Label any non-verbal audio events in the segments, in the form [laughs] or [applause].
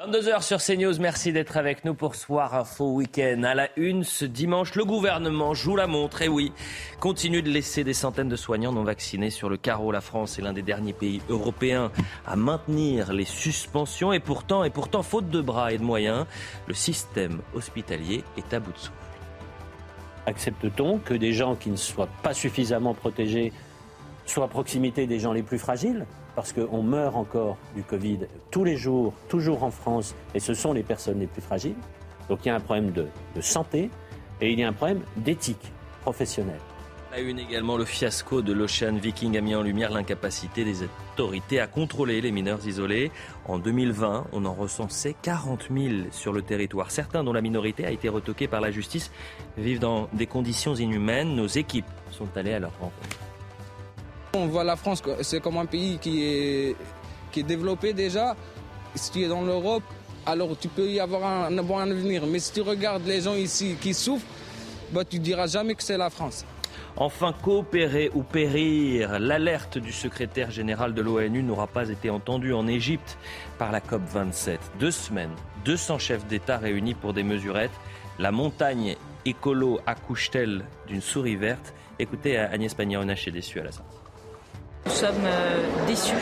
22h sur CNews, merci d'être avec nous pour Soir Info Week-end. À la une, ce dimanche, le gouvernement joue la montre, et oui, continue de laisser des centaines de soignants non vaccinés sur le carreau. La France est l'un des derniers pays européens à maintenir les suspensions, et pourtant, et pourtant, faute de bras et de moyens, le système hospitalier est à bout de souffle. Accepte-t-on que des gens qui ne soient pas suffisamment protégés soient à proximité des gens les plus fragiles? Parce qu'on meurt encore du Covid tous les jours, toujours en France, et ce sont les personnes les plus fragiles. Donc il y a un problème de, santé et il y a un problème d'éthique professionnelle. La une également, le fiasco de l'Ocean Viking a mis en lumière l'incapacité des autorités à contrôler les mineurs isolés. En 2020, on en recensait 40 000 sur le territoire. Certains, dont la minorité a été retoquée par la justice, vivent dans des conditions inhumaines. Nos équipes sont allées à leur rencontre. On voit la France, c'est comme un pays qui est, développé déjà. Si tu es dans l'Europe, alors tu peux y avoir un, bon avenir. Mais si tu regardes les gens ici qui souffrent, bah, tu diras jamais que c'est la France. Enfin, coopérer ou périr, l'alerte du secrétaire général de l'ONU n'aura pas été entendue en Égypte par la COP27. Deux semaines, 200 chefs d'État réunis pour des mesurettes. La montagne écolo accouche-t-elle d'une souris verte? Écoutez Agnès Pannier-Runacher déçue à la sortie. Nous sommes euh, déçus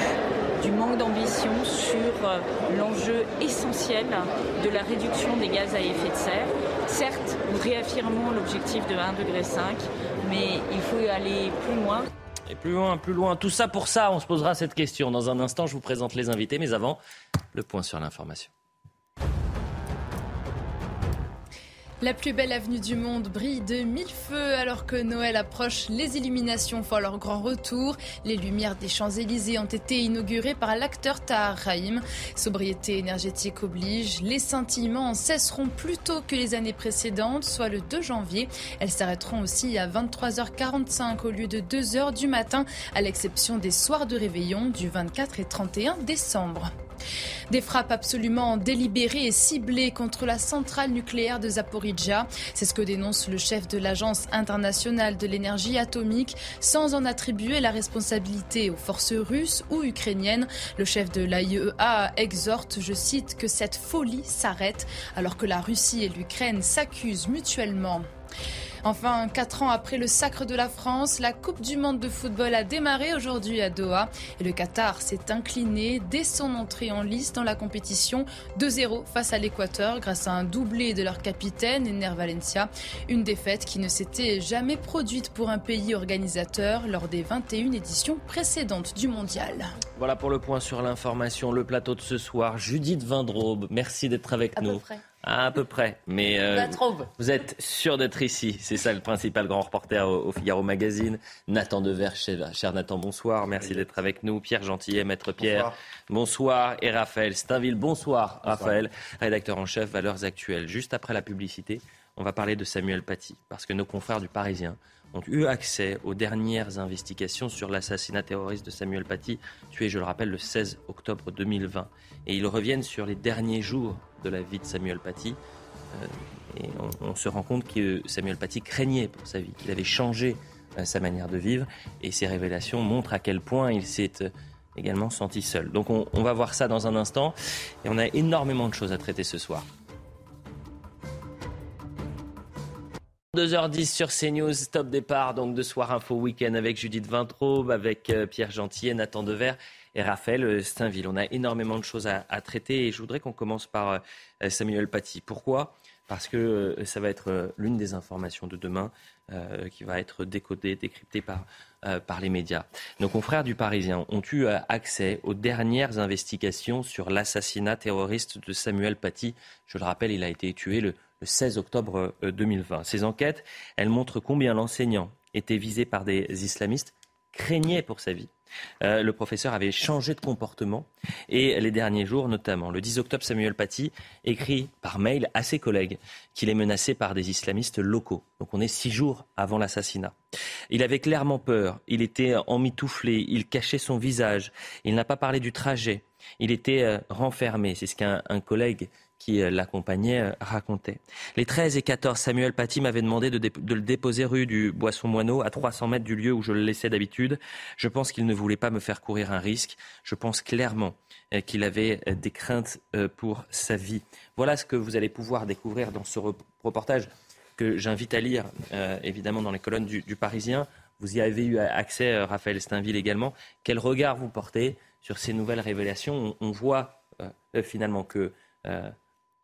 du manque d'ambition sur euh, l'enjeu essentiel de la réduction des gaz à effet de serre. Certes, nous réaffirmons l'objectif de 1,5 degré, mais il faut aller plus loin. Et plus loin, plus loin. Tout ça pour ça, on se posera cette question. Dans un instant, je vous présente les invités, mais avant, le point sur l'information. La plus belle avenue du monde brille de mille feux alors que Noël approche. Les illuminations font leur grand retour. Les lumières des Champs-Élysées ont été inaugurées par l'acteur Tahar Rahim. Sobriété énergétique oblige. Les scintillements cesseront plus tôt que les années précédentes, soit le 2 janvier. Elles s'arrêteront aussi à 23h45 au lieu de 2h du matin, à l'exception des soirs de réveillon du 24 et 31 décembre. Des frappes absolument délibérées et ciblées contre la centrale nucléaire de Zaporizhia. C'est ce que dénonce le chef de l'Agence internationale de l'énergie atomique sans en attribuer la responsabilité aux forces russes ou ukrainiennes. Le chef de l'AIEA exhorte, je cite, que cette folie s'arrête alors que la Russie et l'Ukraine s'accusent mutuellement. Enfin, quatre ans après le sacre de la France, la Coupe du Monde de football a démarré aujourd'hui à Doha et le Qatar s'est incliné dès son entrée en lice dans la compétition 2-0 face à l'Équateur grâce à un doublé de leur capitaine Ener Valencia. Une défaite qui ne s'était jamais produite pour un pays organisateur lors des 21 éditions précédentes du mondial. Voilà pour le point sur l'information, le plateau de ce soir. Judith Vindrobe, merci d'être avec nous. À peu près. Mais euh, vous êtes sûr d'être ici. C'est ça le principal grand reporter au, Figaro Magazine. Nathan Dever, cher, cher Nathan, bonsoir. Merci d'être avec nous. Pierre Gentillet, maître Pierre, bonsoir. Et Raphaël Steinville, bonsoir, Raphaël, rédacteur en chef Valeurs Actuelles. Juste après la publicité, on va parler de Samuel Paty. Parce que nos confrères du Parisien ont eu accès aux dernières investigations sur l'assassinat terroriste de Samuel Paty, tué, je le rappelle, le 16 octobre 2020. Et ils reviennent sur les derniers jours de la vie de Samuel Paty. Euh, et on, se rend compte que Samuel Paty craignait pour sa vie, qu'il avait changé euh, sa manière de vivre. Et ces révélations montrent à quel point il s'est euh, également senti seul. Donc on, on va voir ça dans un instant. Et on a énormément de choses à traiter ce soir. 2h10 sur CNews, top départ donc de Soir Info Week-end avec Judith Vintraube, avec Pierre Gentil, Nathan Dever et Raphaël euh, Steinville. On a énormément de choses à, traiter et je voudrais qu'on commence par euh, Samuel Paty. Pourquoi? Parce que euh, ça va être l'une des informations de demain qui va être décodée, décryptée par, par les médias. Nos confrères du Parisien ont eu accès aux dernières investigations sur l'assassinat terroriste de Samuel Paty. Je le rappelle, il a été tué le, le 16 octobre 2020. Ces enquêtes, elles montrent combien l'enseignant était visé par des islamistes, craignait pour sa vie euh, le professeur avait changé de comportement et les derniers jours notamment. Le 10 octobre, Samuel Paty écrit par mail à ses collègues qu'il est menacé par des islamistes locaux. Donc on est six jours avant l'assassinat. Il avait clairement peur, il était emmitouflé, il cachait son visage, il n'a pas parlé du trajet, il était euh, renfermé. C'est ce qu'un collègue qui euh, l'accompagnait euh, racontait. Les 13 et 14, Samuel Paty m'avait demandé de, le déposer rue du Boisson-Moineau, à 300 mètres du lieu où je le laissais d'habitude. Je pense qu'il ne voulait pas me faire courir un risque. Je pense clairement qu'il avait des craintes pour sa vie. Voilà ce que vous allez pouvoir découvrir dans ce reportage que j'invite à lire, évidemment, dans les colonnes du, Parisien. Vous y avez eu accès, Raphaël Steinville également. Quel regard vous portez sur ces nouvelles révélations? On, voit finalement que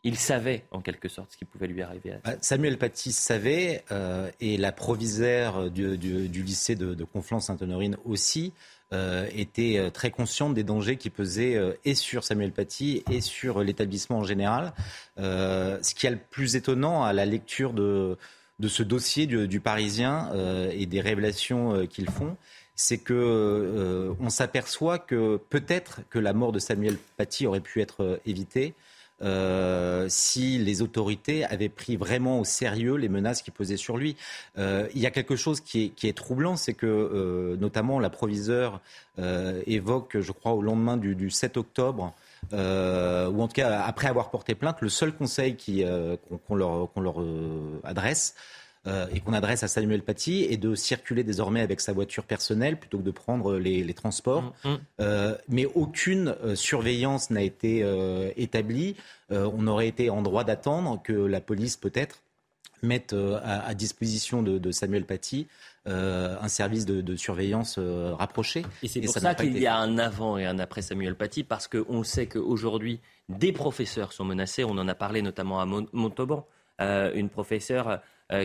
il savait en quelque sorte ce qui pouvait lui arriver. Bah, Samuel Paty savait, euh, et la provisaire du, lycée de, Conflans-Sainte-Honorine aussi, euh, était euh, très consciente des dangers qui pesaient et sur Samuel Paty et sur l'établissement en général. ce qui est le plus étonnant à la lecture de, ce dossier du, Parisien et des révélations qu'ils font, c'est que on s'aperçoit que peut-être que la mort de Samuel Paty aurait pu être évitée euh, si les autorités avaient pris vraiment au sérieux les menaces qui pesaient sur lui. Euh, il y a quelque chose qui est, troublant, c'est que euh, notamment la proviseure évoque, je crois, au lendemain du, 7 octobre, ou en tout cas après avoir porté plainte, le seul conseil qu'on leur, leur adresse, euh, et qu'on adresse à Samuel Paty est de circuler désormais avec sa voiture personnelle plutôt que de prendre les, transports. Mm, mm. Euh, mais aucune euh, surveillance n'a été établie. on aurait été en droit d'attendre que la police peut-être mette à, disposition de, Samuel Paty un service de, surveillance rapproché. Et c'est pour ça, qu'il y a un avant et un après Samuel Paty, parce qu'on sait qu'aujourd'hui, des professeurs sont menacés. On en a parlé notamment à Montauban. une professeure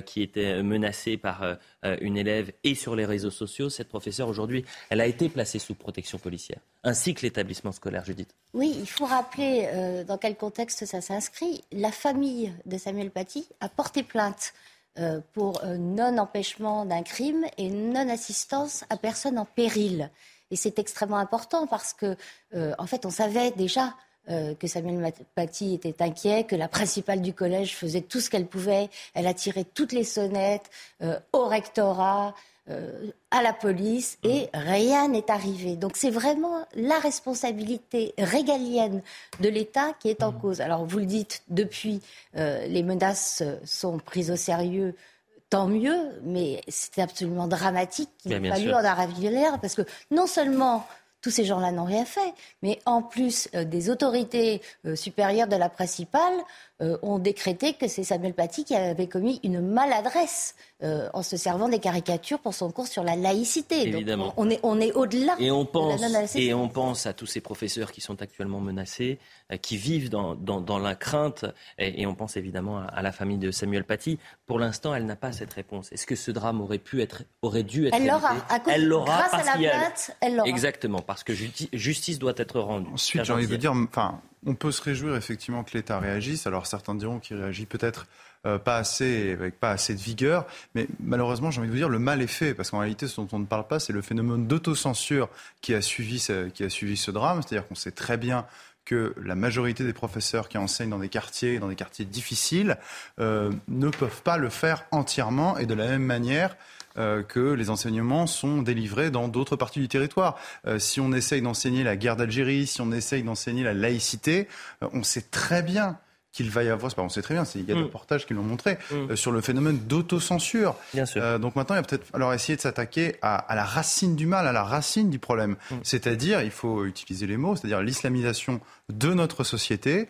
qui était menacée par euh, une élève et sur les réseaux sociaux. Cette professeure, aujourd'hui, elle a été placée sous protection policière, ainsi que l'établissement scolaire, Judith. Oui, il faut rappeler euh, dans quel contexte ça s'inscrit. La famille de Samuel Paty a porté plainte pour non-empêchement d'un crime et non-assistance à personne en péril. Et c'est extrêmement important parce que, en fait, on savait déjà euh, que Samuel Paty était inquiet, que la principale du collège faisait tout ce qu'elle pouvait. Elle a tiré toutes les sonnettes euh, au rectorat, euh, à la police, et rien n'est arrivé. Donc c'est vraiment la responsabilité régalienne de l'État qui est en mmh. cause. Alors vous le dites, depuis, les menaces sont prises au sérieux tant mieux, mais c'est absolument dramatique qu'il ait fallu en arriver là, parce que non seulement tous ces gens-là n'ont rien fait. Mais en plus, euh, des autorités euh, supérieures de la principale euh, ont décrété que c'est Samuel Paty qui avait commis une maladresse en se servant des caricatures pour son cours sur la laïcité. Évidemment. on est, on est au-delà et on pense, Et on pense à tous ces professeurs qui sont actuellement menacés, qui vivent dans, dans, la crainte, et, on pense évidemment à, la famille de Samuel Paty. Pour l'instant, elle n'a pas cette réponse. Est-ce que ce drame aurait pu être, aurait dû être Elle l'aura. Elle l'aura grâce à la plainte, elle l'aura. Exactement parce que justice doit être rendue. Ensuite, j'ai envie de dire, enfin, on peut se réjouir effectivement que l'État réagisse. Alors certains diront qu'il réagit peut-être euh, pas assez, avec pas assez de vigueur, mais malheureusement, j'ai envie de vous dire, le mal est fait, parce qu'en réalité, ce dont on ne parle pas, c'est le phénomène d'autocensure qui a suivi ce, qui a suivi ce drame. C'est-à-dire qu'on sait très bien que la majorité des professeurs qui enseignent dans des quartiers, dans des quartiers difficiles, euh, ne peuvent pas le faire entièrement et de la même manière que les enseignements sont délivrés dans d'autres parties du territoire. Euh, si on essaye d'enseigner la guerre d'Algérie, si on essaye d'enseigner la laïcité, euh, on sait très bien qu'il va y avoir, pas, on sait très bien, il y a des mm. reportages qui l'ont montré, mm. sur le phénomène d'autocensure. donc maintenant, il va peut-être alors essayer de s'attaquer à, la racine du mal, à la racine du problème. Mm. C'est-à-dire, il faut utiliser les mots, c'est-à-dire l'islamisation de notre société,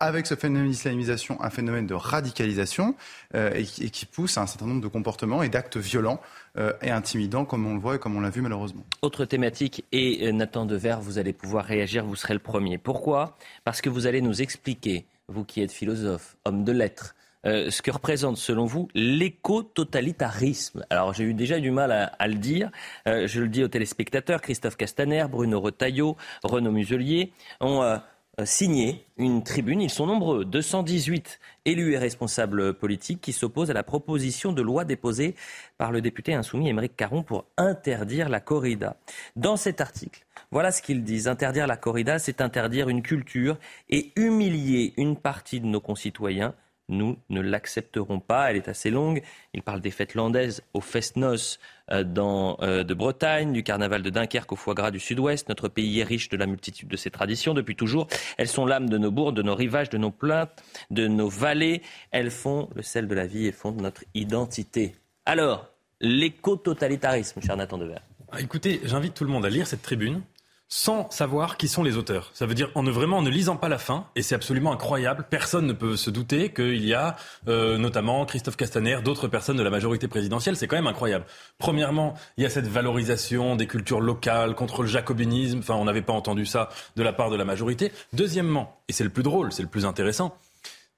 avec ce phénomène d'islamisation, un phénomène de radicalisation euh, et, qui, pousse à un certain nombre de comportements et d'actes violents euh, et intimidants, comme on le voit et comme on l'a vu malheureusement. Autre thématique, et euh, Nathan Dever, vous allez pouvoir réagir, vous serez le premier. Pourquoi? Parce que vous allez nous expliquer, vous qui êtes philosophe, homme de lettres, ce que représente selon vous l'éco-totalitarisme. Alors j'ai eu déjà du mal à, le dire, je le dis aux téléspectateurs, Christophe Castaner, Bruno Retailleau, Renaud Muselier ont euh, signé une tribune. Ils sont nombreux, 218 élus et responsables politiques qui s'opposent à la proposition de loi déposée par le député insoumis Émeric Caron pour interdire la corrida. Dans cet article, voilà ce qu'ils disent. Interdire la corrida, c'est interdire une culture et humilier une partie de nos concitoyens nous ne l'accepterons pas. Elle est assez longue. Il parle des fêtes landaises au Fest-Noz euh, euh, de Bretagne, du carnaval de Dunkerque au foie gras du Sud-Ouest. Notre pays est riche de la multitude de ses traditions depuis toujours. Elles sont l'âme de nos bourgs, de nos rivages, de nos plaintes, de nos vallées. Elles font le sel de la vie et fondent notre identité. Alors, l'éco-totalitarisme, cher Nathan Devers. Ah, écoutez, j'invite tout le monde à lire cette tribune sans savoir qui sont les auteurs. Ça veut dire en ne vraiment en ne lisant pas la fin, et c'est absolument incroyable. Personne ne peut se douter qu'il y a euh, notamment Christophe Castaner, d'autres personnes de la majorité présidentielle. C'est quand même incroyable. Premièrement, il y a cette valorisation des cultures locales contre le jacobinisme. Enfin, on n'avait pas entendu ça de la part de la majorité. Deuxièmement, et c'est le plus drôle, c'est le plus intéressant,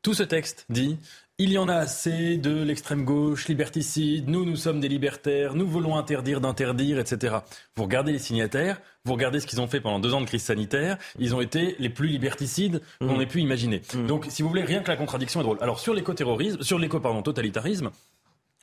tout ce texte dit il y en a assez de l'extrême gauche, liberticide, nous, nous sommes des libertaires, nous voulons interdire d'interdire, etc. Vous regardez les signataires, vous regardez ce qu'ils ont fait pendant deux ans de crise sanitaire, ils ont été les plus liberticides qu'on mmh. ait pu imaginer. Mmh. Donc, si vous voulez, rien que la contradiction est drôle. Alors, sur l'éco-terrorisme, sur l'éco-totalitarisme,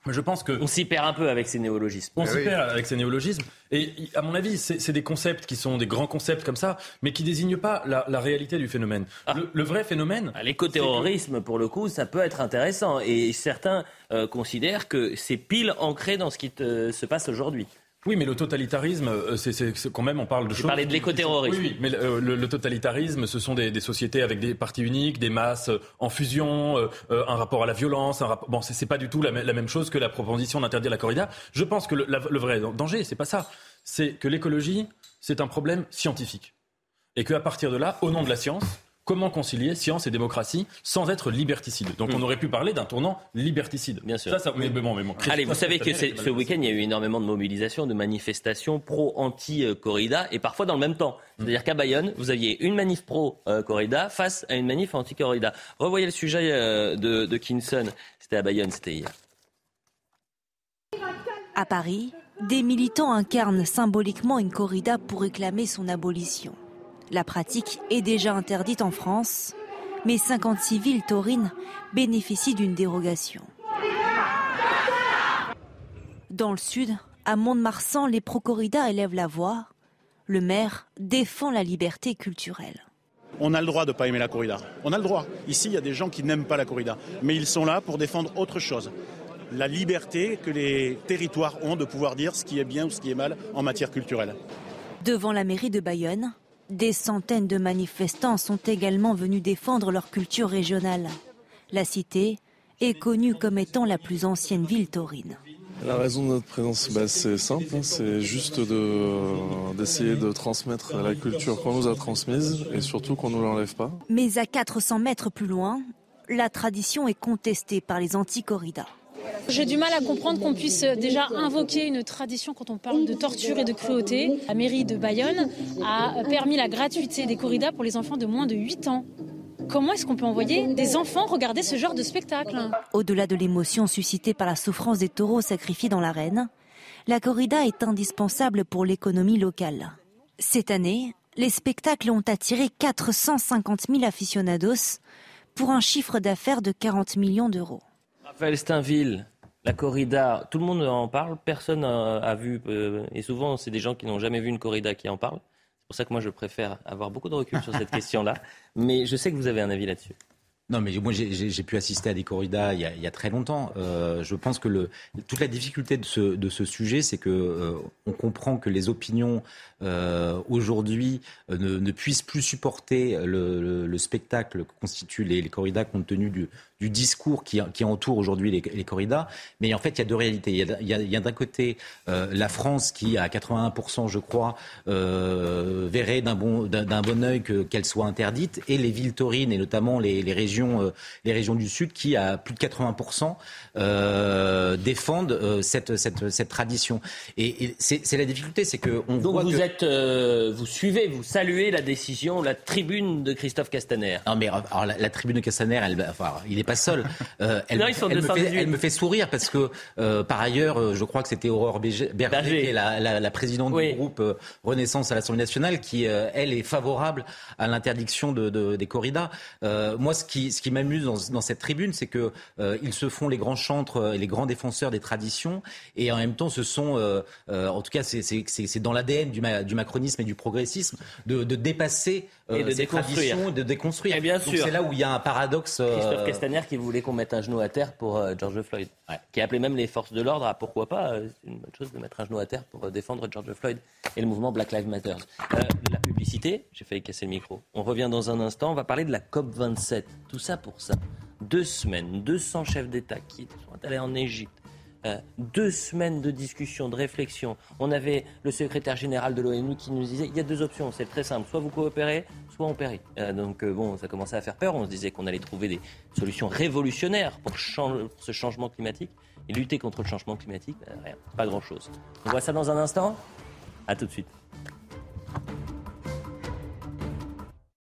je pense que on s'y perd un peu avec ces néologismes. On s'y perd avec ces néologismes. Et à mon avis, c'est des concepts qui sont des grands concepts comme ça, mais qui désignent pas la, réalité du phénomène. Ah. Le, vrai phénomène. Ah, l'écoterrorisme, pour le coup, ça peut être intéressant. Et certains euh, considèrent que c'est pile ancré dans ce qui se passe aujourd'hui. Oui, mais le totalitarisme, euh, c'est quand même, on parle de choses. parler de l'écoterrorisme. Oui, mais euh, le, totalitarisme, ce sont des, sociétés avec des partis uniques, des masses euh, en fusion, un rapport à la violence. Un rapport... Bon, c'est pas du tout la, même chose que la proposition d'interdire la corrida. Je pense que le, le vrai danger, c'est pas ça. C'est que l'écologie, c'est un problème scientifique. Et qu'à partir de là, au nom de la science, Comment concilier science et démocratie sans être liberticide Donc on hmm. aurait pu parler d'un tournant liberticide. Bien sûr. Ça, ça, mais bon, mais bon, Allez, vous savez que ce week-end, il y a eu énormément de mobilisations, de manifestations pro-anti-corrida et parfois dans le même temps. Hmm. C'est-à-dire qu'à Bayonne, vous aviez une manif pro-corrida face à une manif anti-corrida. Revoyez le sujet euh, de, de Kinson. C'était à Bayonne, c'était hier. À Paris, des militants incarnent symboliquement une corrida pour réclamer son abolition. La pratique est déjà interdite en France, mais 56 villes taurines bénéficient d'une dérogation. Dans le sud, à Mont-de-Marsan, les pro-corridas élèvent la voix. Le maire défend la liberté culturelle. On a le droit de ne pas aimer la corrida. On a le droit. Ici, il y a des gens qui n'aiment pas la corrida. Mais ils sont là pour défendre autre chose. La liberté que les territoires ont de pouvoir dire ce qui est bien ou ce qui est mal en matière culturelle. Devant la mairie de Bayonne, des centaines de manifestants sont également venus défendre leur culture régionale. La cité est connue comme étant la plus ancienne ville taurine. La raison de notre présence, bah, c'est simple, hein. c'est juste d'essayer de, transmettre la culture qu'on nous a transmise et surtout qu'on ne nous l'enlève pas. Mais à 400 mètres plus loin, la tradition est contestée par les anti-corridas. J'ai du mal à comprendre qu'on puisse déjà invoquer une tradition quand on parle de torture et de cruauté. La mairie de Bayonne a permis la gratuité des corridas pour les enfants de moins de 8 ans. Comment est-ce qu'on peut envoyer des enfants regarder ce genre de spectacle? Au-delà de l'émotion suscitée par la souffrance des taureaux sacrifiés dans l'arène, la corrida est indispensable pour l'économie locale. Cette année, les spectacles ont attiré 450 000 aficionados pour un chiffre d'affaires de 40 millions d'euros. Raphaël Steinville, la corrida, tout le monde en parle, personne n'a vu, euh, et souvent c'est des gens qui n'ont jamais vu une corrida qui en parlent. C'est pour ça que moi je préfère avoir beaucoup de recul sur cette [laughs] question-là, mais je sais que vous avez un avis là-dessus. Non, mais moi j'ai pu assister à des corridas il y a, très longtemps. Euh, je pense que le, toute la difficulté de ce, de ce sujet, c'est que euh, on comprend que les opinions euh, aujourd'hui ne, ne, puissent plus supporter le, le, spectacle que constituent les, les, corridas compte tenu du, du discours qui, qui entoure aujourd'hui les, les, corridas. Mais en fait, il y a deux réalités. Il y a, d'un côté euh, la France qui, à 81%, je crois, euh, verrait d'un bon, d'un bon œil qu'elle soit interdite, et les villes taurines, et notamment les, les régions, euh, les régions du Sud, qui, à plus de 80%, euh, défendent cette, cette, cette tradition. Et, et c'est la difficulté, c'est que on Donc voit vous que... Euh, vous suivez, vous saluez la décision, la tribune de Christophe Castaner. Non, mais alors, la, tribune de Castaner, elle, enfin, il n'est pas seul. [laughs] Euh, elle, me fait, elle, me fait, sourire parce que, euh, par ailleurs, je crois que c'était Aurore Berger, qui est la, présidente du groupe Renaissance à l'Assemblée nationale, qui, elle, est favorable à l'interdiction de, des corridas. moi, ce qui, ce qui m'amuse dans, cette tribune, c'est que ils se font les grands chantres et les grands défenseurs des traditions, et en même temps, ce sont, en tout cas, c'est dans l'ADN du, du macronisme et du progressisme, de, dépasser euh, et de ces traditions, de déconstruire. Et bien sûr. C'est là où il y a un paradoxe. Euh, Christophe Castaner qui voulait qu'on mette un genou à terre pour euh, George Floyd, qui appelait même les forces de l'ordre à pourquoi pas, c'est une bonne chose de mettre un genou à terre pour défendre George Floyd et le mouvement Black Lives Matter. la publicité, j'ai failli casser le micro. On revient dans un instant, on va parler de la COP 27. Tout ça pour ça. Deux semaines, 200 chefs d'État qui sont allés en Égypte, euh, deux semaines de discussion, de réflexion. On avait le secrétaire général de l'ONU qui nous disait il y a deux options, c'est très simple, soit vous coopérez, soit on périt. Euh, donc euh, bon, ça commençait à faire peur. On se disait qu'on allait trouver des solutions révolutionnaires pour, ce changement climatique. Et lutter contre le changement climatique, ben, rien, pas grand-chose. On voit ça dans un instant. À tout de suite.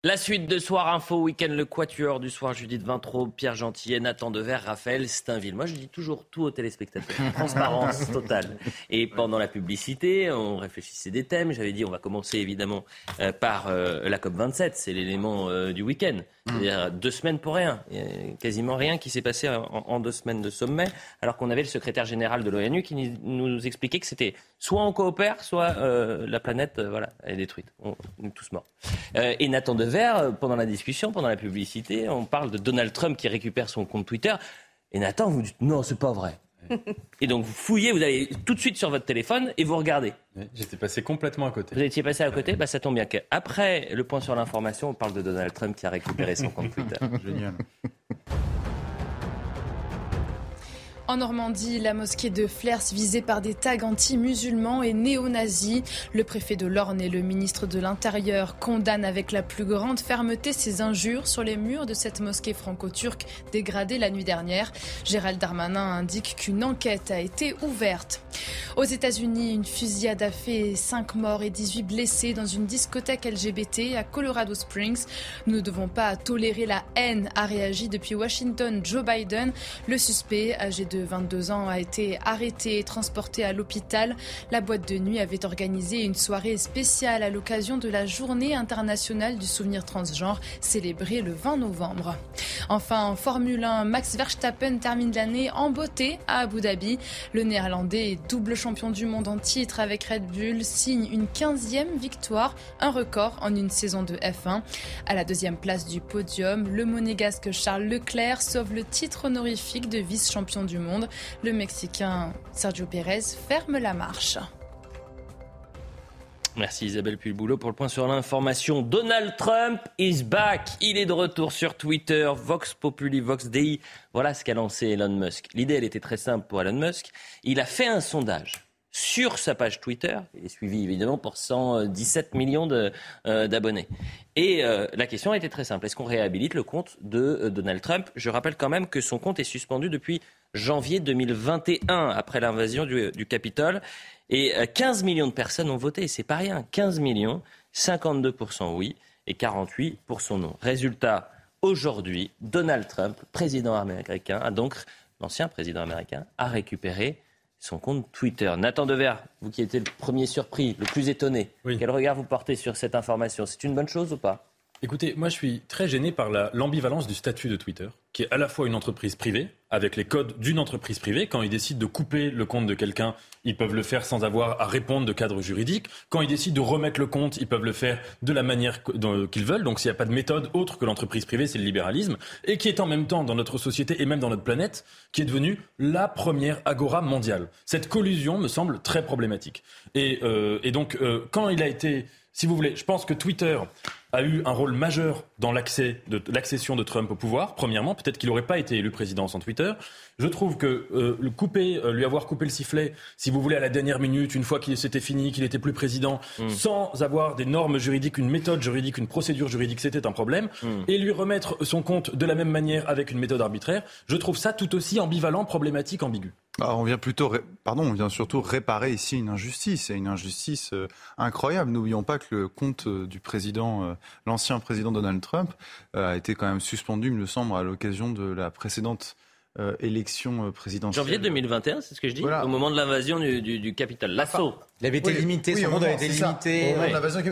La suite de Soir Info, Week-end, le Quatuor du soir, Judith Vintraud, Pierre Gentillet, Nathan Dever, Raphaël Steinville. Moi, je dis toujours tout aux téléspectateurs. [laughs] Transparence totale. Et pendant la publicité, on réfléchissait des thèmes. J'avais dit, on va commencer évidemment euh, par euh, la COP27. C'est l'élément euh, du week-end. C'est-à-dire deux semaines pour rien. Il a quasiment rien qui s'est passé en, deux semaines de sommet, alors qu'on avait le secrétaire général de l'ONU qui nous expliquait que c'était soit on coopère, soit la planète voilà, est détruite. On, est tous morts. et Nathan Dever, euh, pendant la discussion, pendant la publicité, on parle de Donald Trump qui récupère son compte Twitter. Et Nathan, vous dites non, c'est pas vrai. Et donc vous fouillez, vous allez tout de suite sur votre téléphone et vous regardez. J'étais passé complètement à côté. Vous étiez passé à côté, bah, ça tombe bien qu'après le point sur l'information, on parle de Donald Trump qui a récupéré son compte Twitter. Génial. En Normandie, la mosquée de Flers visée par des tags anti-musulmans et néo-nazis. Le préfet de l'Orne et le ministre de l'Intérieur condamnent avec la plus grande fermeté ces injures sur les murs de cette mosquée franco-turque dégradée la nuit dernière. Gérald Darmanin indique qu'une enquête a été ouverte. Aux États-Unis, une fusillade a fait 5 morts et 18 blessés dans une discothèque LGBT à Colorado Springs. Nous ne devons pas tolérer la haine, a réagi depuis Washington Joe Biden. Le suspect, âgé de 22 ans, a été arrêté et transporté à l'hôpital. La boîte de nuit avait organisé une soirée spéciale à l'occasion de la journée internationale du souvenir transgenre, célébrée le 20 novembre. Enfin, en Formule 1, Max Verstappen termine l'année en beauté à Abu Dhabi. Le néerlandais, double champion du monde en titre avec Red Bull, signe une 15e victoire, un record en une saison de F1. À la deuxième place du podium, le monégasque Charles Leclerc sauve le titre honorifique de vice-champion du monde. Le Mexicain Sergio Pérez ferme la marche. Merci Isabelle Pulboulot pour le point sur l'information. Donald Trump is back. Il est de retour sur Twitter. Vox Populi, Vox Dei. Voilà ce qu'a lancé Elon Musk. L'idée, elle était très simple pour Elon Musk. Il a fait un sondage sur sa page Twitter. Il est suivi évidemment pour 117 millions euh, d'abonnés. Et euh, la question était très simple. Est-ce qu'on réhabilite le compte de euh, Donald Trump? Je rappelle quand même que son compte est suspendu depuis janvier 2021, après l'invasion du, du Capitole. Et 15 millions de personnes ont voté. C'est pas rien. 15 millions, 52% oui et 48% non. Résultat, aujourd'hui, Donald Trump, président américain, a donc, l'ancien président américain, a récupéré son compte Twitter. Nathan Dever, vous qui étiez le premier surpris, le plus étonné, quel regard vous portez sur cette information? C'est une bonne chose ou pas? Écoutez, moi je suis très gêné par l'ambivalence du statut de Twitter, qui est à la fois une entreprise privée, avec les codes d'une entreprise privée. Quand ils décident de couper le compte de quelqu'un, ils peuvent le faire sans avoir à répondre de cadre juridique. Quand ils décident de remettre le compte, ils peuvent le faire de la manière qu'ils veulent. Donc s'il n'y a pas de méthode autre que l'entreprise privée, c'est le libéralisme. Et qui est en même temps dans notre société et même dans notre planète, qui est devenue la première agora mondiale. Cette collusion me semble très problématique. Et, euh, donc euh, quand il a été si vous voulez, je pense que Twitter a eu un rôle majeur dans l'accès de l'accession de Trump au pouvoir. Premièrement, peut-être qu'il n'aurait pas été élu président sans Twitter. Je trouve que euh, le couper, euh, lui avoir coupé le sifflet, si vous voulez, à la dernière minute, une fois qu'il s'était fini, qu'il était plus président, mm. sans avoir des normes juridiques, une méthode juridique, une procédure juridique, c'était un problème. Mm. Et lui remettre son compte de la même manière avec une méthode arbitraire, je trouve ça tout aussi ambivalent, problématique, ambigu. Bah, on vient plutôt, pardon, on vient surtout réparer ici une injustice, et une injustice euh, incroyable. N'oublions pas que le compte du président, l'ancien président Donald Trump, a été quand même suspendu, il me semble, à l'occasion de la précédente euh, élection euh, présidentielle. Janvier 2021, c'est ce que je dis, au moment de l'invasion du, du, du Capitole. L'assaut. Il avait été limité, son monde avait été limité.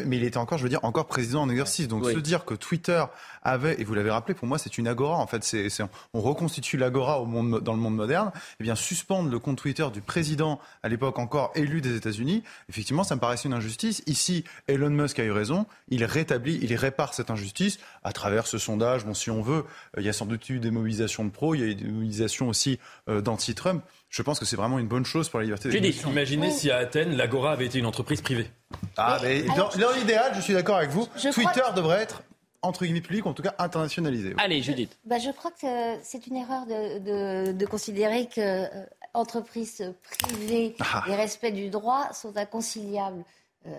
Mais il était encore, je veux dire, encore président en exercice. Donc se dire que Twitter avait, et vous l'avez rappelé, pour moi, c'est une agora. En fait, c'est, on reconstitue l'agora au monde, dans le monde moderne. Et eh bien, suspendre le compte Twitter du président, à l'époque encore élu des États-Unis, effectivement, ça me paraissait une injustice. Ici, Elon Musk a eu raison. Il rétablit, il répare cette injustice à travers ce sondage. Bon, si on veut, il y a sans doute eu des mobilisations de pro, il y a eu des mobilisations aussi euh, d'anti-Trump je pense que c'est vraiment une bonne chose pour la liberté d'expression. Imaginez si à Athènes, l'Agora avait été une entreprise privée. Ah, mais dans, l'idéal, je suis d'accord avec vous, Twitter devrait être entre guillemets public, en tout cas internationalisé. Allez, Judith. Bah, je crois que c'est une erreur de, considérer que euh, entreprise privée Ah. et respect du droit sont inconciliables. Euh,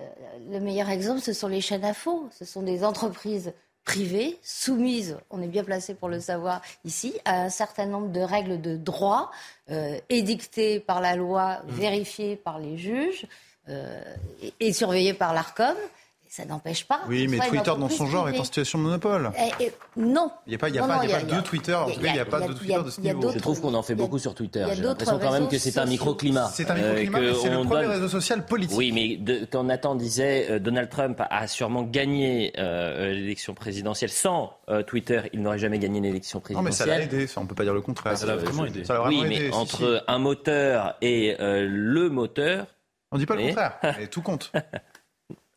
le meilleur exemple, ce sont les chaînes info. Ce sont des entreprises privées soumises, on est bien placé pour le savoir ici, à un certain nombre de règles de droit euh, édictées par la loi, Mmh. vérifiées par les juges euh, et, et surveillées par l'ARCOM. Ça n'empêche pas. Oui, mais Twitter, dans son genre, est en situation de monopole. Eh, eh, non. Il n'y a pas, il y a Non, pas, il y a pas deux Twitter. En tout cas, il n'y a pas il y de a- Twitter de ce y a- niveau. Je trouve qu'on en fait beaucoup sur Twitter. il y a J'ai l'impression quand même que c'est un microclimat. C'est un Euh, microclimat, mais c'est le premier réseau social politique. Oui, mais quand Nathan disait euh, Donald Trump a sûrement gagné euh, l'élection présidentielle sans euh, Twitter, il n'aurait jamais gagné l'élection Non, mais ça l'a présidentielle. aidé, ça, on ne peut pas dire le contraire. Ça l'a vraiment aidé. Ça l'a vraiment oui, mais entre un moteur et euh, le moteur, On ne dit pas le contraire, mais tout compte.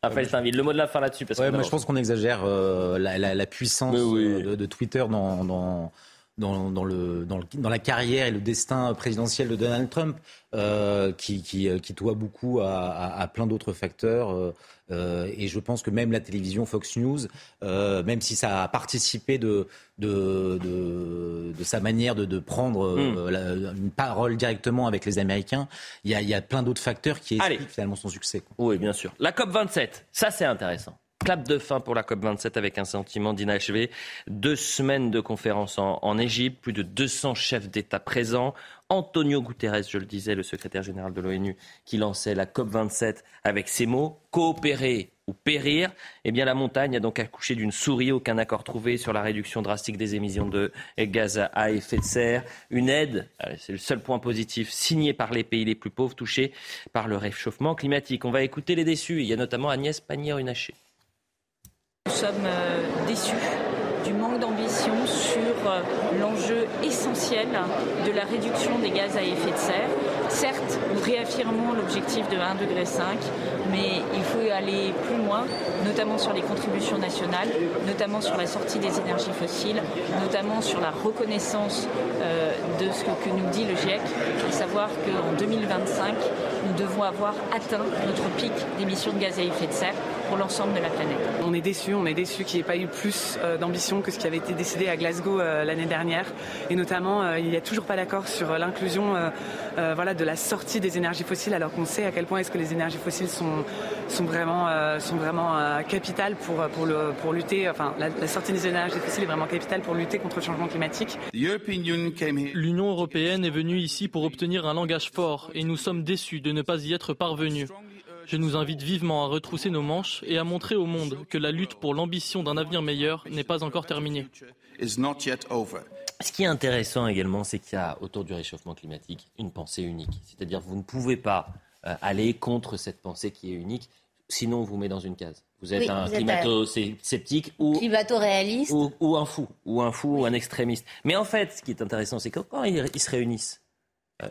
Raphaël Steinville, le mot de la fin là-dessus. Parce Ouais, moi, je pense qu'on exagère euh, la, la- la puissance oui. euh, de, de Twitter dans, dans, dans, dans le, dans, le- dans la carrière et le destin présidentiel de Donald Trump, euh, qui, qui, euh, qui doit beaucoup à, à- à plein d'autres facteurs. euh, euh, et je pense que même la télévision Fox News, euh, même si ça a participé de, de, de, de sa manière de, de prendre euh, la- une parole directement avec les Américains, il y a, y a plein d'autres facteurs qui Allez. expliquent finalement son succès. quoi. Oui, bien sûr. La COP 27, ça c'est intéressant. Clap de fin pour la COP 27 avec un sentiment d'inachevé. Deux semaines de conférences en, Égypte, plus de 200 chefs d'État présents. Antonio Guterres, je le disais, le secrétaire général de l'ONU, qui lançait la COP 27 avec ces mots coopérer ou périr. Eh bien, la montagne a donc accouché d'une souris. Aucun accord trouvé sur la réduction drastique des émissions de gaz à effet de serre. Une aide, c'est le seul point positif, signée par les pays les plus pauvres touchés par le réchauffement climatique. On va écouter les déçus. Il y a notamment Agnès Pannier-Runacher. Nous sommes euh, déçus du manque d'ambition sur euh, l'enjeu essentiel de la réduction des gaz à effet de serre. Certes, nous réaffirmons l'objectif de 1,5 degré, mais il faut aller plus loin, notamment sur les contributions nationales, notamment sur la sortie des énergies fossiles, notamment sur la reconnaissance euh, de ce que nous dit le GIEC, à savoir qu'en 2025, nous devons avoir atteint notre pic d'émissions de gaz à effet de serre pour l'ensemble de la planète. On est déçu, on est déçu qu'il n'y ait pas eu plus euh, d'ambition que ce qui avait été décidé à Glasgow euh, l'année dernière. Et notamment, euh, il n'y a toujours pas d'accord sur l'inclusion voilà, de la sortie des énergies fossiles, alors qu'on sait à quel point est-ce que les énergies fossiles sont, sont vraiment, sont vraiment capitales pour, pour, le, pour lutter. Enfin, la, la sortie des énergies fossiles est vraiment capitale pour lutter contre le changement climatique. L'Union européenne est venue ici pour obtenir un langage fort et nous sommes déçus de ne pas y être parvenus. Je nous invite vivement à retrousser nos manches et à montrer au monde que la lutte pour l'ambition d'un avenir meilleur n'est pas encore terminée. Ce qui est intéressant également, c'est qu'il y a autour du réchauffement climatique une pensée unique. C'est-à-dire que vous ne pouvez pas euh, aller contre cette pensée qui est unique, sinon on vous met dans une case. Vous êtes Oui, un climato-sceptique ou, Climato-réaliste. ou, ou un fou, ou un fou, ou un extrémiste. Mais en fait, ce qui est intéressant, c'est que quand ils, ils se réunissent,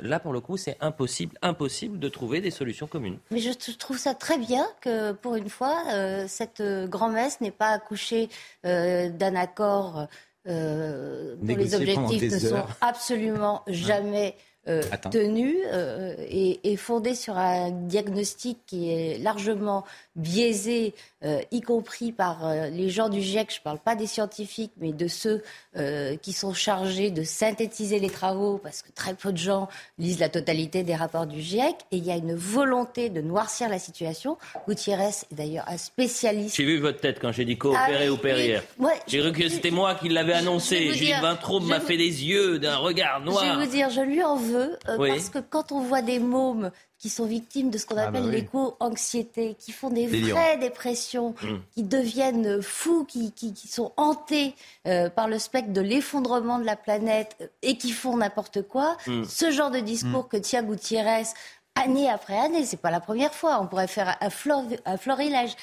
là pour le coup, c'est impossible, impossible de trouver des solutions communes. Mais je trouve ça très bien que, pour une fois, euh, cette euh, grand-messe n'ait pas accouché euh, d'un accord euh, dont les objectifs ne sont absolument jamais euh, tenus euh, et, et fondés sur un diagnostic qui est largement biaisé, euh, y compris par euh, les gens du GIEC. Je ne parle pas des scientifiques, mais de ceux euh, qui sont chargés de synthétiser les travaux, parce que très peu de gens lisent la totalité des rapports du GIEC. Et il y a une volonté de noircir la situation. Gutiérrez est d'ailleurs un spécialiste. J'ai vu votre tête quand j'ai dit coopérer Ah ou périr. j'ai cru que c'était moi qui l'avais je vais annoncé. dire, Vintraube je m'a vous- fait des yeux d'un regard Je noir. vais vous dire, je lui en veux, euh, Oui. parce que quand on voit des mômes qui sont victimes de ce qu'on Ah appelle bah oui. l'éco-anxiété, qui font des Délirant. vraies dépressions, Mm. qui deviennent fous, qui, qui, qui sont hantés euh, par le spectre de l'effondrement de la planète euh, et qui font n'importe quoi, Mm. ce genre de discours que tient Gutiérrez année après année, c'est pas la première fois, on pourrait faire un, flor- un florilège.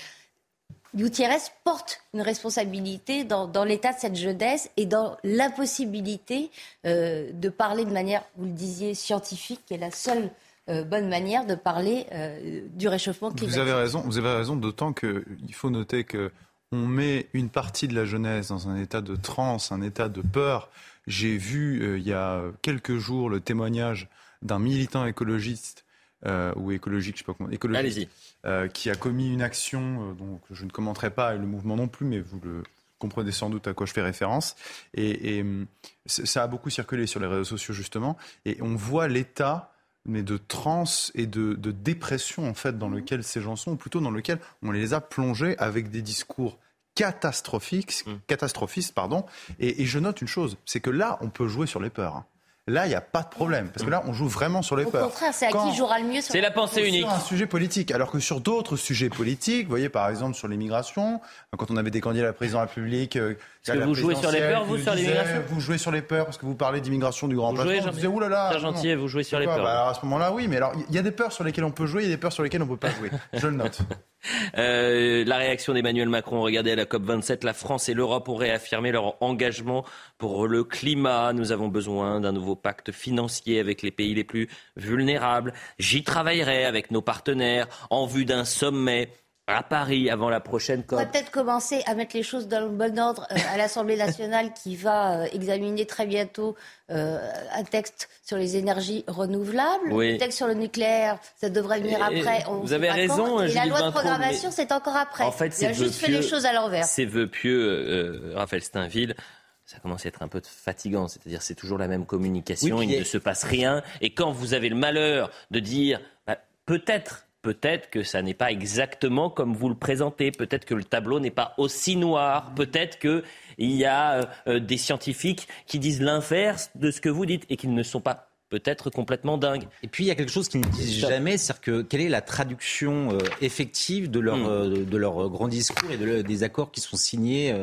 Gutiérrez porte une responsabilité dans, dans l'état de cette jeunesse et dans l'impossibilité euh, de parler de manière, vous le disiez, scientifique, qui est la seule euh, bonne manière de parler euh, du réchauffement climatique. Vous avez raison, vous avez raison, d'autant qu'il faut noter que on met une partie de la jeunesse dans un état de transe, un état de peur. J'ai vu euh, il y a quelques jours le témoignage d'un militant écologiste euh, ou écologique, je sais pas comment, écologiste, Allez-y. euh, qui a commis une action euh, dont je ne commenterai pas le mouvement non plus, mais vous le comprenez sans doute à quoi je fais référence. Et, et, hum, ça a beaucoup circulé sur les réseaux sociaux justement, et on voit l'état mais de transe et de, dépression en fait dans lequel ces gens sont, ou plutôt dans lequel on les a plongés avec des discours catastrophiques, mm. catastrophistes, pardon. Et, et, je note une chose, c'est que là, on peut jouer sur les peurs. Là, il n'y a pas de problème. Parce que là, on joue vraiment sur les peurs. Au contraire, c'est à qui jouera le mieux sur C'est la pensée unique. Sur un sujet politique. Alors que sur d'autres sujets politiques, vous voyez, par exemple, sur l'immigration, quand on avait des candidats à la présidence de la République. Euh, que vous jouez sur les peurs, vous, sur l'immigration Vous jouez sur les peurs parce que vous parlez d'immigration du grand patron. Vous disiez, oulala. gentil, vous jouez sur les peurs. Bah, alors à ce moment-là, oui. Mais alors, il y a des peurs sur lesquelles on peut jouer, il y a des peurs sur lesquelles on ne peut pas jouer. Je le note. Euh, la réaction d'Emmanuel Macron, regardez à la COP27, la France et l'Europe ont réaffirmé leur engagement pour le climat. Nous avons besoin d'un nouveau pacte financier avec les pays les plus vulnérables. J'y travaillerai avec nos partenaires en vue d'un sommet à Paris avant la prochaine COP. On va peut-être commencer à mettre les choses dans le bon ordre euh, à l'Assemblée nationale [laughs] qui va euh, examiner très bientôt euh, un texte sur les énergies renouvelables. Le texte sur le nucléaire, ça devrait venir après. vous avez raison. Et la loi de programmation, c'est encore après. En fait, Il a juste fait les choses à l'envers. Ces vœux pieux, Raphaël Steinville, ça commence à être un peu fatigant. C'est-à-dire, c'est toujours la même communication, il ne se passe rien. Et quand vous avez le malheur de dire, bah, peut-être Peut-être que ça n'est pas exactement comme vous le présentez. Peut-être que le tableau n'est pas aussi noir. Peut-être qu'il y a euh, euh, des scientifiques qui disent l'inverse de ce que vous dites et qu'ils ne sont pas peut-être complètement dingues. Et puis il y a quelque chose qu'ils ne disent jamais, c'est-à-dire que quelle est la traduction euh, effective de leur, hmm. de leur grand discours et de, des accords qui sont signés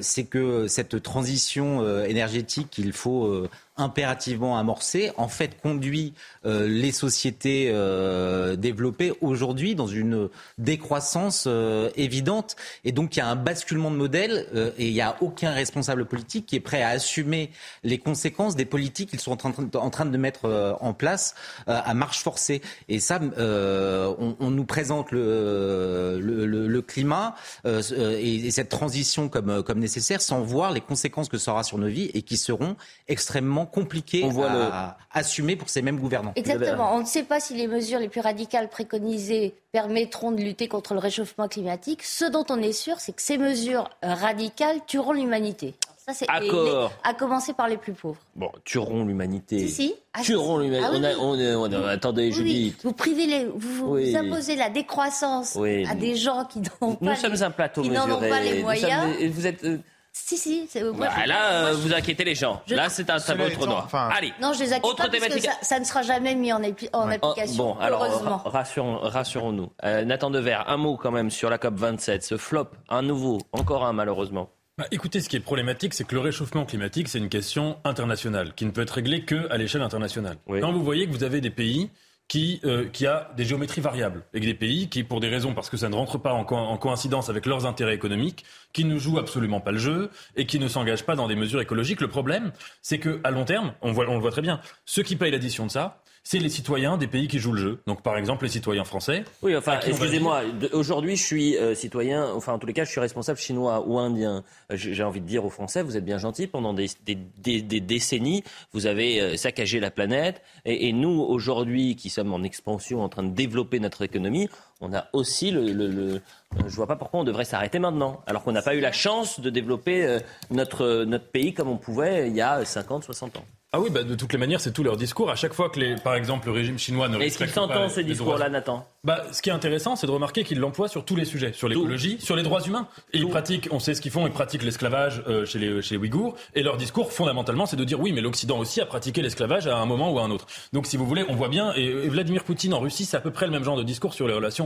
c'est que cette transition énergétique qu'il faut impérativement amorcé, en fait, conduit euh, les sociétés euh, développées aujourd'hui dans une décroissance euh, évidente. Et donc, il y a un basculement de modèle et il n'y a aucun responsable politique qui est prêt à assumer les conséquences des politiques qu'ils sont en train, de mettre en place à marche forcée. Et ça, on, nous présente le, climat et, et, cette transition comme nécessaire sans voir les conséquences que ça aura sur nos vies et qui seront extrêmement compliqué à assumer pour ces mêmes gouvernants. Exactement. On ne sait pas si les mesures les plus radicales préconisées permettront de lutter contre le réchauffement climatique. Ce dont on est sûr, c'est que ces mesures radicales tueront l'humanité. Ça, c'est Accord. à commencer par les plus pauvres. Bon, tueront l'humanité. Si, si. Ah, tueront l'humanité. Ah attendez, Judith. Vous privez les, vous, imposez la décroissance à des gens qui n'ont pas, Nous sommes un plateau qui n'en ont pas les moyens. vous êtes. Euh, si, si. Bah, là, euh, vous inquiétez les gens. Là, c'est un tableau trop noir. Allez. Non, je les inquiète Autre pas parce que ça, ne sera jamais mis en, en application. bon, alors, rassurons, rassurons-nous. Euh, Nathan Dever, un mot quand même sur la COP 27. Ce flop, un nouveau, encore un malheureusement. Bah, écoutez, ce qui est problématique, c'est que le réchauffement climatique, c'est une question internationale, qui ne peut être réglée qu'à l'échelle internationale. Quand vous voyez que vous avez des pays qui, euh, qui a des géométries variables, et des pays qui, pour des raisons, parce que ça ne rentre pas en, en, coïncidence avec leurs intérêts économiques, qui ne jouent absolument pas le jeu et qui ne s'engagent pas dans des mesures écologiques. Le problème, c'est qu'à long terme, on, voit, on le voit très bien, ceux qui payent l'addition de ça, c'est les citoyens des pays qui jouent le jeu. Donc, par exemple, les citoyens français. Oui, enfin, excusez-moi, aujourd'hui, je suis euh, citoyen, enfin, en tous les cas, je suis responsable chinois ou indien. Euh, j'ai envie de dire aux Français, vous êtes bien gentils, pendant des, des, des, décennies, vous avez euh, saccagé la planète. Et, et nous, aujourd'hui, qui sommes en expansion, en train de développer notre économie, on a aussi le, le, le je vois pas pourquoi on devrait s'arrêter maintenant, alors qu'on n'a pas eu la chance de développer notre, notre pays comme on pouvait il y a 50, 60 ans. Ah oui, bah de toutes les manières, c'est tout leur discours. À chaque fois que, les, par exemple, le régime chinois ne Est-ce qu'il s'entend ce discours-là, Nathan? Bah, Ce qui est intéressant, c'est de remarquer qu'ils l'emploient sur tous les sujets, sur l'écologie, sur les droits humains. Et ils pratiquent, on sait ce qu'ils font, ils pratiquent l'esclavage euh, chez, les, chez les Ouïghours. Et leur discours, fondamentalement, c'est de dire oui, mais l'Occident aussi a pratiqué l'esclavage à un moment ou à un autre. Donc, si vous voulez, on voit bien, et, Vladimir Poutine en Russie, c'est à peu près le même genre de discours sur les relations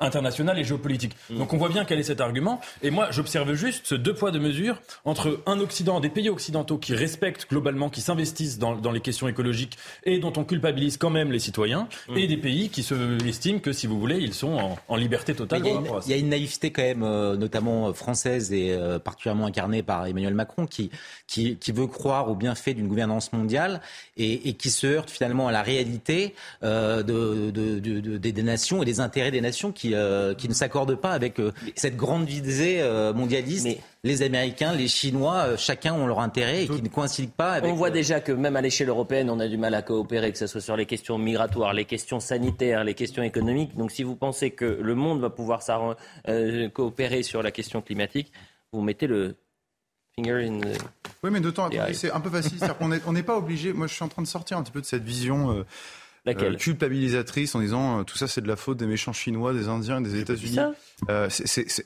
internationales et géopolitiques. Mm. Donc, on voit bien quel est cet argument. Et moi, j'observe juste ce deux poids, deux mesures entre un Occident, des pays occidentaux qui respectent globalement, qui s'investissent dans, dans les questions économiques et dont on culpabilise quand même les citoyens, mm. et des pays qui se estiment que, si vous voulez, ils sont en, liberté totale. Il y, a une naïveté quand même, euh, notamment française et euh, particulièrement incarnée par Emmanuel Macron, qui, qui, veut croire au bienfait d'une gouvernance mondiale et, qui se heurte finalement à la réalité euh, de, des nations et des intérêts des nations qui, qui ne s'accordent pas avec cette grande visée mondialiste les Américains, les Chinois, euh, chacun ont leur intérêt et qui ne coïncident pas avec. On voit euh, déjà que même à l'échelle européenne, on a du mal à coopérer, que ce soit sur les questions migratoires, les questions sanitaires, les questions économiques. Donc si vous pensez que le monde va pouvoir euh, coopérer sur la question climatique, vous mettez le finger in the... Oui, mais de temps, c'est un peu facile. on n'est pas obligé. Moi, je suis en train de sortir un petit peu de cette vision. Laquelle culpabilisatrice en disant tout ça c'est de la faute des méchants chinois, des Indiens et des États-Unis.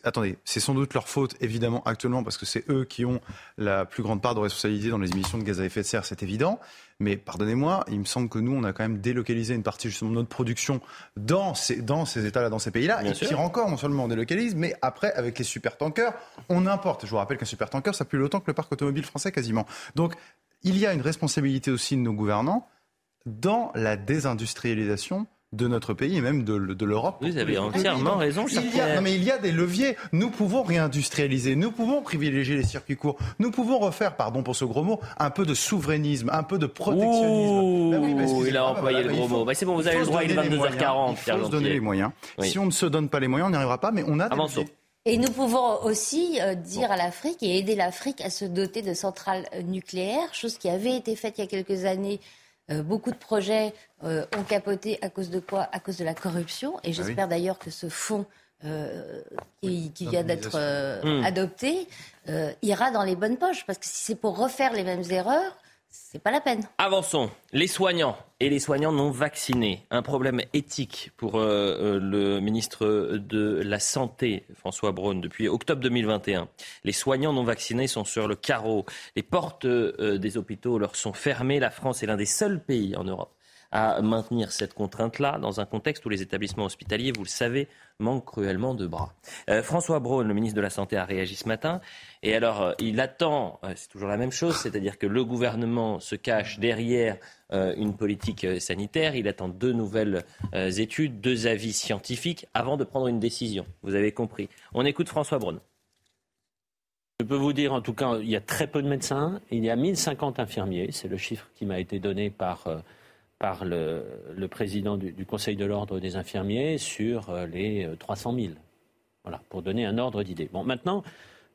attendez, c'est sans doute leur faute évidemment actuellement parce que c'est eux qui ont la plus grande part de responsabilité dans les émissions de gaz à effet de serre, c'est évident. Mais pardonnez-moi, il me semble que nous, on a quand même délocalisé une partie justement de notre production dans ces, dans ces États-là, dans ces pays-là. Et pire encore, non seulement on délocalise, mais après, avec les super-tankers, on importe. Je vous rappelle qu'un super-tanker, ça plus longtemps que le parc automobile français quasiment. Donc, il y a une responsabilité aussi de nos gouvernants dans la désindustrialisation de notre pays et même de, l'Europe. Vous avez entièrement raison. Il y a, non, mais il y a des leviers. Nous pouvons réindustrialiser, nous pouvons privilégier les circuits courts, nous pouvons refaire, pardon pour ce gros mot, un peu de souverainisme, un peu de protectionnisme. Ben oui, bah, il a employé le gros mot. Bah, c'est bon, vous avez le droit, il est 22h40. Il faut se donner les moyens. Si on ne se donne pas les moyens, on n'y arrivera pas, mais on a des Et nous pouvons aussi euh, dire à l'Afrique et aider l'Afrique à se doter de centrales nucléaires, chose qui avait été faite il y a quelques années euh, beaucoup de projets euh, ont capoté à cause de quoi? À cause de la corruption. Et ah j'espère d'ailleurs que ce fonds euh, qui, vient d'être hmm. adopté ira dans les bonnes poches. Parce que si c'est pour refaire les mêmes erreurs, c'est pas la peine. Avançons. Les soignants et les soignants non vaccinés. Un problème éthique pour euh, euh, le ministre de la Santé, François Braun, depuis octobre 2021. Les soignants non vaccinés sont sur le carreau. Les portes euh, des hôpitaux leur sont fermées. La France est l'un des seuls pays en Europe à maintenir cette contrainte-là dans un contexte où les établissements hospitaliers, vous le savez, manquent cruellement de bras. Euh, François Braun, le ministre de la Santé, a réagi ce matin. Et alors, euh, il attend, euh, c'est toujours la même chose, c'est-à-dire que le gouvernement se cache derrière une politique sanitaire. Il attend deux nouvelles études, deux avis scientifiques avant de prendre une décision. Vous avez compris. On écoute François Braun. Je peux vous dire, en tout cas, il y a très peu de médecins. Il y a 1050 infirmiers. C'est le chiffre qui m'a été donné par par le, président du, Conseil de l'ordre des infirmiers sur euh, les 300 euh, 000. Voilà, pour donner un ordre d'idée. Bon, maintenant,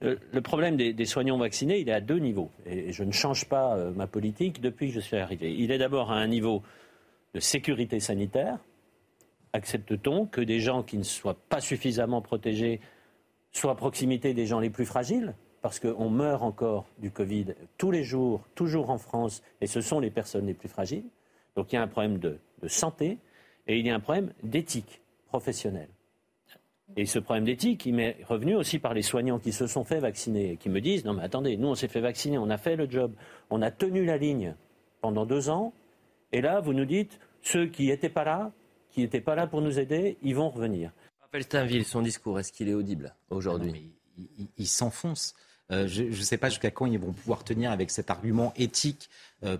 euh, le problème des, soignants vaccinés, il est à deux niveaux. Et, je ne change pas ma politique depuis que je suis arrivé. Il est d'abord à un niveau de sécurité sanitaire. Accepte-t-on que des gens qui ne soient pas suffisamment protégés soient à proximité des gens les plus fragiles? Parce qu'on meurt encore du Covid tous les jours, toujours en France, et ce sont les personnes les plus fragiles. Donc il y a un problème de, santé et il y a un problème d'éthique professionnelle. Et ce problème d'éthique, il m'est revenu aussi par les soignants qui se sont fait vacciner et qui me disent Non, mais attendez, nous, on s'est fait vacciner, on a fait le job, on a tenu la ligne pendant deux ans, et là, vous nous dites Ceux qui n'étaient pas là, qui n'étaient pas là pour nous aider, ils vont revenir. Rappelle Stainville, son discours, est-ce qu'il est audible aujourd'hui? Il s'enfonce. Euh, je ne sais pas jusqu'à quand ils vont pouvoir tenir avec cet argument éthique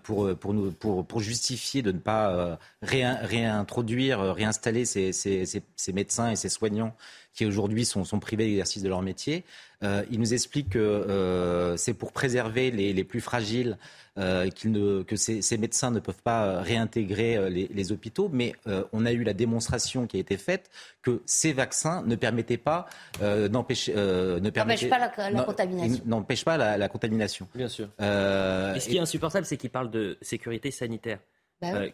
pour, euh, pour, nous, pour, pour, justifier de ne pas réintroduire, réinstaller ces, ces, ces, médecins et ces soignants qui aujourd'hui sont, sont privés d'exercice de leur métier. Euh, il nous explique que euh, c'est pour préserver les, les plus fragiles euh, ne, que ces, ces, médecins ne peuvent pas réintégrer les, les hôpitaux, mais on a eu la démonstration qui a été faite que ces vaccins ne permettaient pas d'empêcher, ne permettaient pas la, la contamination. N'empêchent pas la, la, contamination. Bien sûr. et ce qui est insupportable, c'est qu'il parle de sécurité sanitaire. Bah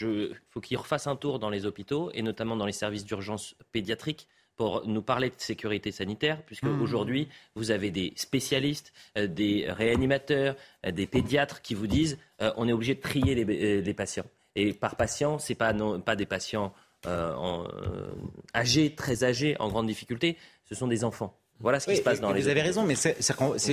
il faut qu'il refasse un tour dans les hôpitaux et notamment dans les services d'urgence pédiatrique pour nous parler de sécurité sanitaire, puisque mmh. aujourd'hui, vous avez des spécialistes, euh, des réanimateurs, euh, des pédiatres qui vous disent euh, on est obligé de trier les, patients. Et par patient, ce n'est pas, pas des patients âgés, très âgés, en grande difficulté, ce sont des enfants. Voilà ce qui se passe dans les. Vous avez raison, mais c'est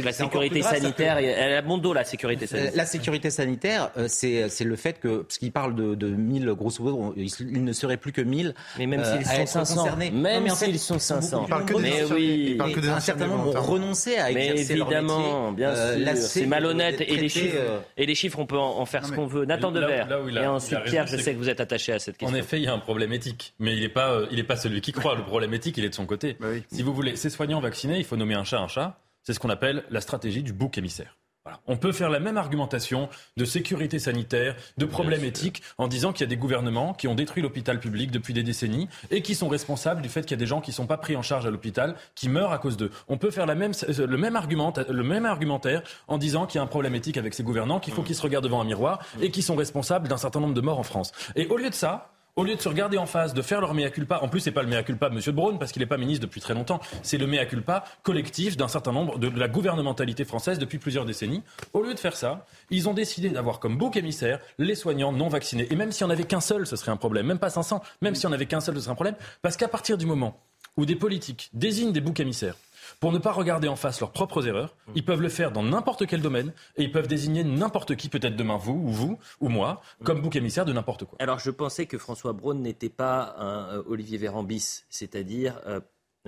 la sécurité sanitaire. Elle a bon dos la sécurité sanitaire. La sécurité sanitaire, euh, c'est le fait que parce qu'il parle de, de 1000 grosso modo, il ne serait plus que 1000. Mais même s'ils sont 500, même s'ils sont 500. Mais oui, un certain nombre ont renoncé à exercer mais évidemment, bien euh, sûr, c'est malhonnête et les chiffres euh, et les chiffres on peut en faire ce qu'on veut. Nathan Dever. Et ensuite Pierre, je sais que vous êtes attaché à cette question. En effet, il y a un problème éthique, mais il n'est pas il est pas celui qui croit. Le problème éthique, il est de son côté. Bah si vous voulez, ces soignants vaccinés, il faut nommer un chat un chat. C'est ce qu'on appelle la stratégie du bouc émissaire. On peut faire la même argumentation de sécurité sanitaire, de problèmes éthiques, en disant qu'il y a des gouvernements qui ont détruit l'hôpital public depuis des décennies et qui sont responsables du fait qu'il y a des gens qui ne sont pas pris en charge à l'hôpital, qui meurent à cause d'eux. On peut faire la même, le, même argument, le même argumentaire en disant qu'il y a un problème éthique avec ces gouvernants, qu'il faut qu'ils se regardent devant un miroir et qui sont responsables d'un certain nombre de morts en France. Et au lieu de ça, au lieu de se regarder en face, de faire leur mea culpa, en plus c'est pas le mea culpa de M. Braun parce qu'il n'est pas ministre depuis très longtemps, c'est le mea culpa collectif d'un certain nombre de, la gouvernementalité française depuis plusieurs décennies. Au lieu de faire ça, ils ont décidé d'avoir comme bouc émissaire les soignants non vaccinés. Et même s'il n'y en avait qu'un seul, ce serait un problème. Même pas 500, même s'il n'y en avait qu'un seul, ce serait un problème. Parce qu'à partir du moment où des politiques désignent des boucs émissaires, pour ne pas regarder en face leurs propres erreurs. Mm. Ils peuvent le faire dans n'importe quel domaine et ils peuvent désigner n'importe qui, peut-être demain vous ou vous ou moi, mm. comme bouc émissaire de n'importe quoi. Alors je pensais que François Braun n'était pas un euh, Olivier Véran bis, c'est-à-dire euh,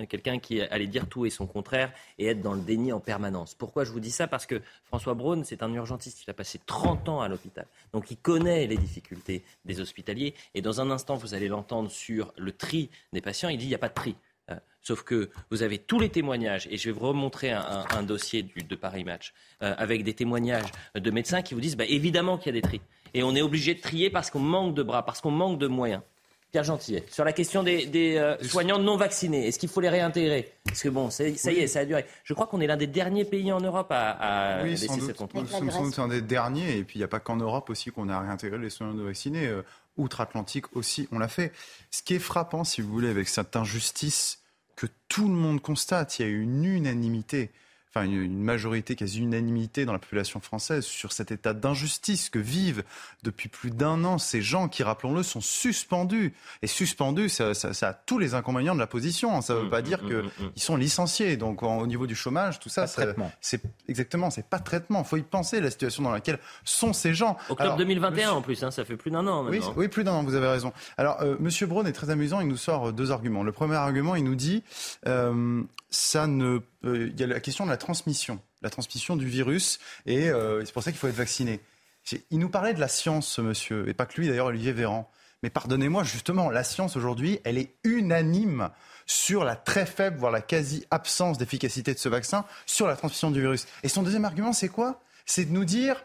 quelqu'un qui allait dire tout et son contraire et être dans le déni en permanence. Pourquoi je vous dis ça? Parce que François Braun, c'est un urgentiste. Il a passé 30 ans à l'hôpital. Donc il connaît les difficultés des hospitaliers. Et dans un instant, vous allez l'entendre sur le tri des patients. Il dit il n'y a pas de tri. Sauf que vous avez tous les témoignages, et je vais vous remontrer un, dossier de Paris Match, euh, avec des témoignages de médecins qui vous disent bah, évidemment qu'il y a des tris. Et on est obligé de trier parce qu'on manque de bras, parce qu'on manque de moyens. Pierre Gentillet, sur la question des, euh, soignants non vaccinés, est-ce qu'il faut les réintégrer? Parce que bon, ça y est, ça a duré. Je crois qu'on est l'un des derniers pays en Europe à, oui, laisser cette contrainte. Nous sommes un des derniers, et puis il n'y a pas qu'en Europe aussi qu'on a réintégré les soignants non vaccinés. Outre-Atlantique aussi, on l'a fait. Ce qui est frappant, si vous voulez, avec cette injustice que tout le monde constate. Il y a une unanimité enfin une, majorité, quasi unanimité dans la population française sur cet état d'injustice que vivent depuis plus d'un an ces gens qui, rappelons-le, sont suspendus. Et suspendus, ça, a tous les inconvénients de la position. Ça ne veut mmh, pas dire mmh, qu'ils mmh, sont licenciés. Donc au niveau du chômage, tout ça, c'est exactement, c'est pas de traitement. Il faut y penser la situation dans laquelle sont ces gens. Octobre 2021 en plus, hein, ça fait plus d'un an. Oui, oui, plus d'un an. Vous avez raison. Alors euh, Monsieur Braun est très amusant. Il nous sort deux arguments. Le premier argument, il nous dit euh, ça ne euh, il y a la question de la transmission, la transmission du virus, et euh, c'est pour ça qu'il faut être vacciné. Il nous parlait de la science, ce monsieur, et pas que lui d'ailleurs, Olivier Véran. Mais pardonnez-moi, justement, la science aujourd'hui, elle est unanime sur la très faible, voire la quasi-absence d'efficacité de ce vaccin sur la transmission du virus. Et son deuxième argument, c'est quoi? C'est de nous dire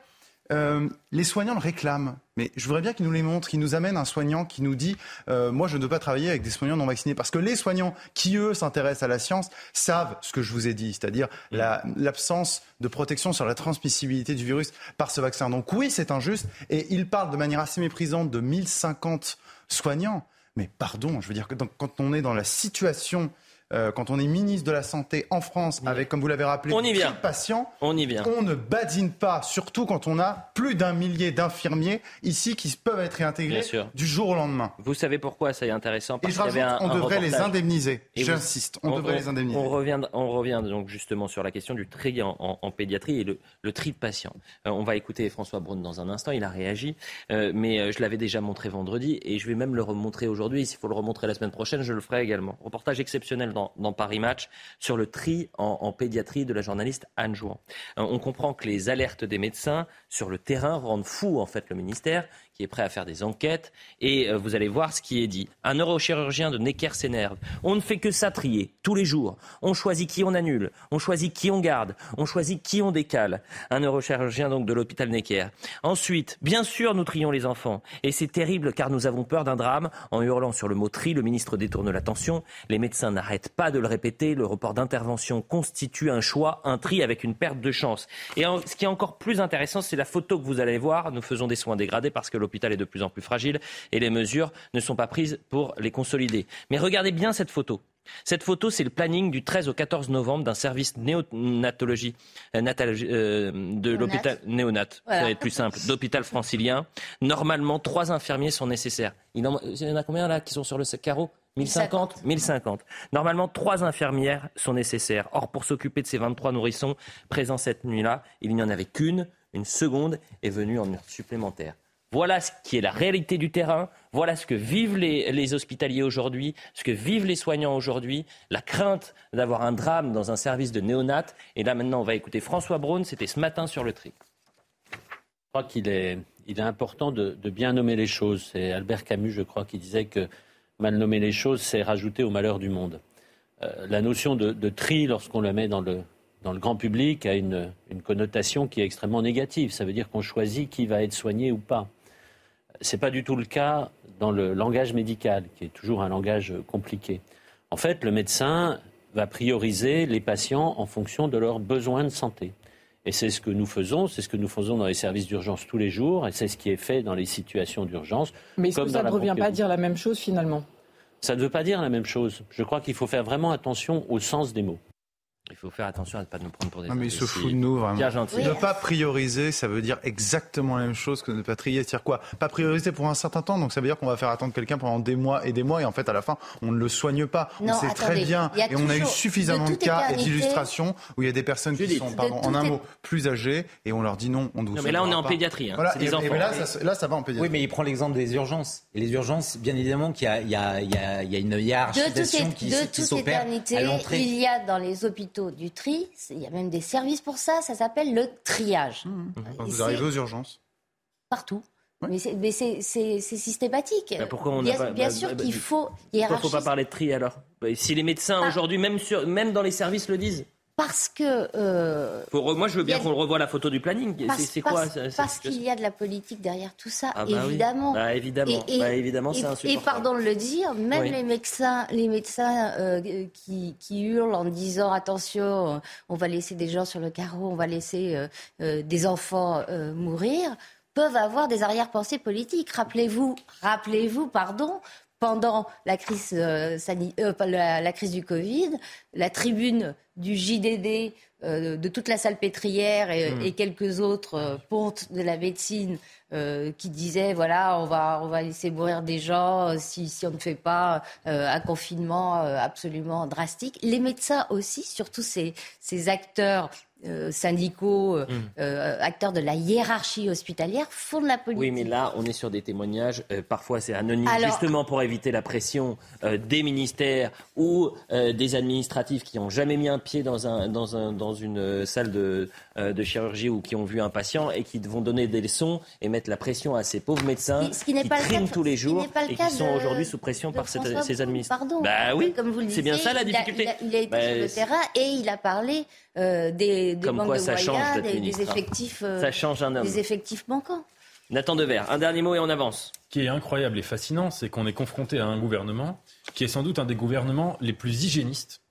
euh, les soignants le réclament. Mais je voudrais bien qu'ils nous les montrent, qu'ils nous amènent un soignant qui nous dit euh, Moi, je ne veux pas travailler avec des soignants non vaccinés. Parce que les soignants qui, eux, s'intéressent à la science savent ce que je vous ai dit, c'est-à-dire l'absence de protection sur la transmissibilité du virus par ce vaccin. Donc, oui, c'est injuste. Et ils parlent de manière assez méprisante de 1050 soignants. Mais pardon, je veux dire que quand on est dans la situation euh, quand on est ministre de la Santé en France, avec, comme vous l'avez rappelé, on y vient. patients, on y vient. On ne badine pas, surtout quand on a plus d'un millier d'infirmiers ici qui peuvent être réintégrés du jour au lendemain. Vous savez pourquoi ça est intéressant? Parce Et je on devrait les indemniser. J'insiste, on, devrait les indemniser. On revient, on revient donc justement sur la question du tri en, pédiatrie et le, tri de patients. Euh, on va écouter François Braun dans un instant, il a réagi, euh, mais je l'avais déjà montré vendredi et je vais même le remontrer aujourd'hui. S'il faut le remontrer la semaine prochaine, je le ferai également. Reportage exceptionnel dans, Paris Match sur le tri en, pédiatrie de la journaliste Anne Jouan. Euh, on comprend que les alertes des médecins sur le terrain rendent fou en fait le ministère qui est prêt à faire des enquêtes. Et euh, vous allez voir ce qui est dit. Un neurochirurgien de Necker s'énerve. On ne fait que ça trier tous les jours. On choisit qui on annule, on choisit qui on garde, on choisit qui on décale. Un neurochirurgien donc de l'hôpital Necker. Ensuite, bien sûr, nous trions les enfants. Et c'est terrible car nous avons peur d'un drame. En hurlant sur le mot tri, le ministre détourne l'attention. Les médecins n'arrêtent pas de le répéter. Le report d'intervention constitue un choix, un tri avec une perte de chance. Et ce qui est encore plus intéressant, c'est la photo que vous allez voir. Nous faisons des soins dégradés parce que l'hôpital est de plus en plus fragile et les mesures ne sont pas prises pour les consolider. Mais regardez bien cette photo. Cette photo, c'est le planning du 13 au 14 novembre d'un service néonatologie euh, euh, de l'hôpital néonat, ça va être plus simple, d'hôpital francilien. Normalement, trois infirmiers sont nécessaires. Il, y en a combien là qui sont sur le carreau? 1050 1050. Normalement, trois infirmières sont nécessaires. Or, pour s'occuper de ces 23 nourrissons présents cette nuit-là, il n'y en avait qu'une. Une seconde est venue en heure supplémentaire. Voilà ce qui est la réalité du terrain. Voilà ce que vivent les, hospitaliers aujourd'hui, ce que vivent les soignants aujourd'hui, la crainte d'avoir un drame dans un service de néonat. Et là, maintenant, on va écouter François Braun. C'était ce matin sur le tri. Je crois qu'il est, important de, bien nommer les choses. C'est Albert Camus, je crois, qui disait que mal nommer les choses, c'est rajouter au malheur du monde. Euh, la notion de, tri, lorsqu'on la met dans le, dans le grand public, a une connotation qui est extrêmement négative. Ça veut dire qu'on choisit qui va être soigné ou pas. Ce n'est pas du tout le cas dans le langage médical, qui est toujours un langage compliqué. En fait, le médecin va prioriser les patients en fonction de leurs besoins de santé. Et c'est ce que nous faisons, c'est ce que nous faisons dans les services d'urgence tous les jours, et c'est ce qui est fait dans les situations d'urgence. Mais est-ce que ça ne revient pas à dire la même chose finalement? Ça ne veut pas dire la même chose. Je crois qu'il faut faire vraiment attention au sens des mots. Il faut faire attention à ne pas nous prendre pour des Non, mais il se fout de nous, vraiment. gentil. Ne pas prioriser, ça veut dire exactement la même chose que ne pas trier. C'est-à-dire quoi? Pas prioriser pour un certain temps, donc ça veut dire qu'on va faire attendre quelqu'un pendant des mois et des mois, et en fait, à la fin, on ne le soigne pas. Non, on sait très bien, et on a eu suffisamment de cas et d'illustrations où il y a des personnes qui sont, pardon, en un mot, plus âgées, et on leur dit non, on ne vous Non, mais là, on est en pas. pédiatrie, hein. Voilà, C'est des et- et enfants. là, ça, là, ça va en pédiatrie. Oui, mais il prend l'exemple des urgences. Et les urgences, bien évidemment qu'il y a, il y a- il y a- il y a une hiérarchisation qui, de qui toute s'opère éternité, à l'entrée. il y a dans les hôpitaux du tri, il y a même des services pour ça, ça s'appelle le triage. Quand Et vous arrivez aux urgences. partout. Mais c'est- mais systématique. Bah, pourquoi on n'a bien pas- bien bah, sûr bah, bah, qu'il faut Pourquoi il ne faut pas parler de tri alors? Bah, Si les médecins aujourd'hui, même, sur, même dans les services, le disent. Parce que. euh, re- Moi, je veux bien qu'on revoie la photo du planning. C'est quoi parce- Parce qu'il y a de la politique derrière tout ça, Ah bah oui. évidemment. Bah, évidemment. Bah, évidemment, c'est et-. Et pardon de le dire, même Oui. les médecins, les médecins euh, qui, qui hurlent en disant attention, on va laisser des gens sur le carreau, on va laisser euh, euh, des enfants euh, mourir, peuvent avoir des arrière-pensées politiques. Rappelez-vous, rappelez-vous, pardon. Pendant la crise, euh, euh, la, la crise du Covid, la tribune du JDD, euh, de toute la salpêtrière et, Mm. et quelques autres euh, pontes de la médecine euh, qui disaient voilà on va on va laisser mourir des gens euh, si, si on ne fait pas euh, un confinement euh, absolument drastique. Les médecins aussi, surtout ces, ces acteurs euh, syndicaux, euh, Mm. euh, acteurs de la hiérarchie hospitalière, font de la politique. Oui, mais là, on est sur des témoignages. parfois, c'est anonyme, Alors- justement pour éviter la pression des ministères ou des administratifs qui n'ont jamais mis un pied dans, un, dans, un, dans une salle de, de chirurgie ou qui ont vu un patient et qui vont donner des leçons et mettre la pression à ces pauvres médecins Ce qui qui tous les jours n'est pas le et qui sont aujourd'hui sous pression par cette- ces. Pardon, Bah oui, c'est bien ça la il a- difficulté. Il a, il a été Bah, sur le terrain et il a parlé euh, des, des Comme quoi, de ça change moyens, des, hein. effectifs, euh, Ça change un homme. des effectifs manquants. Nathan Dever, un dernier mot et on avance. Ce qui est incroyable et fascinant, c'est qu'on est confronté à un gouvernement qui est sans doute un des gouvernements les plus hygiénistes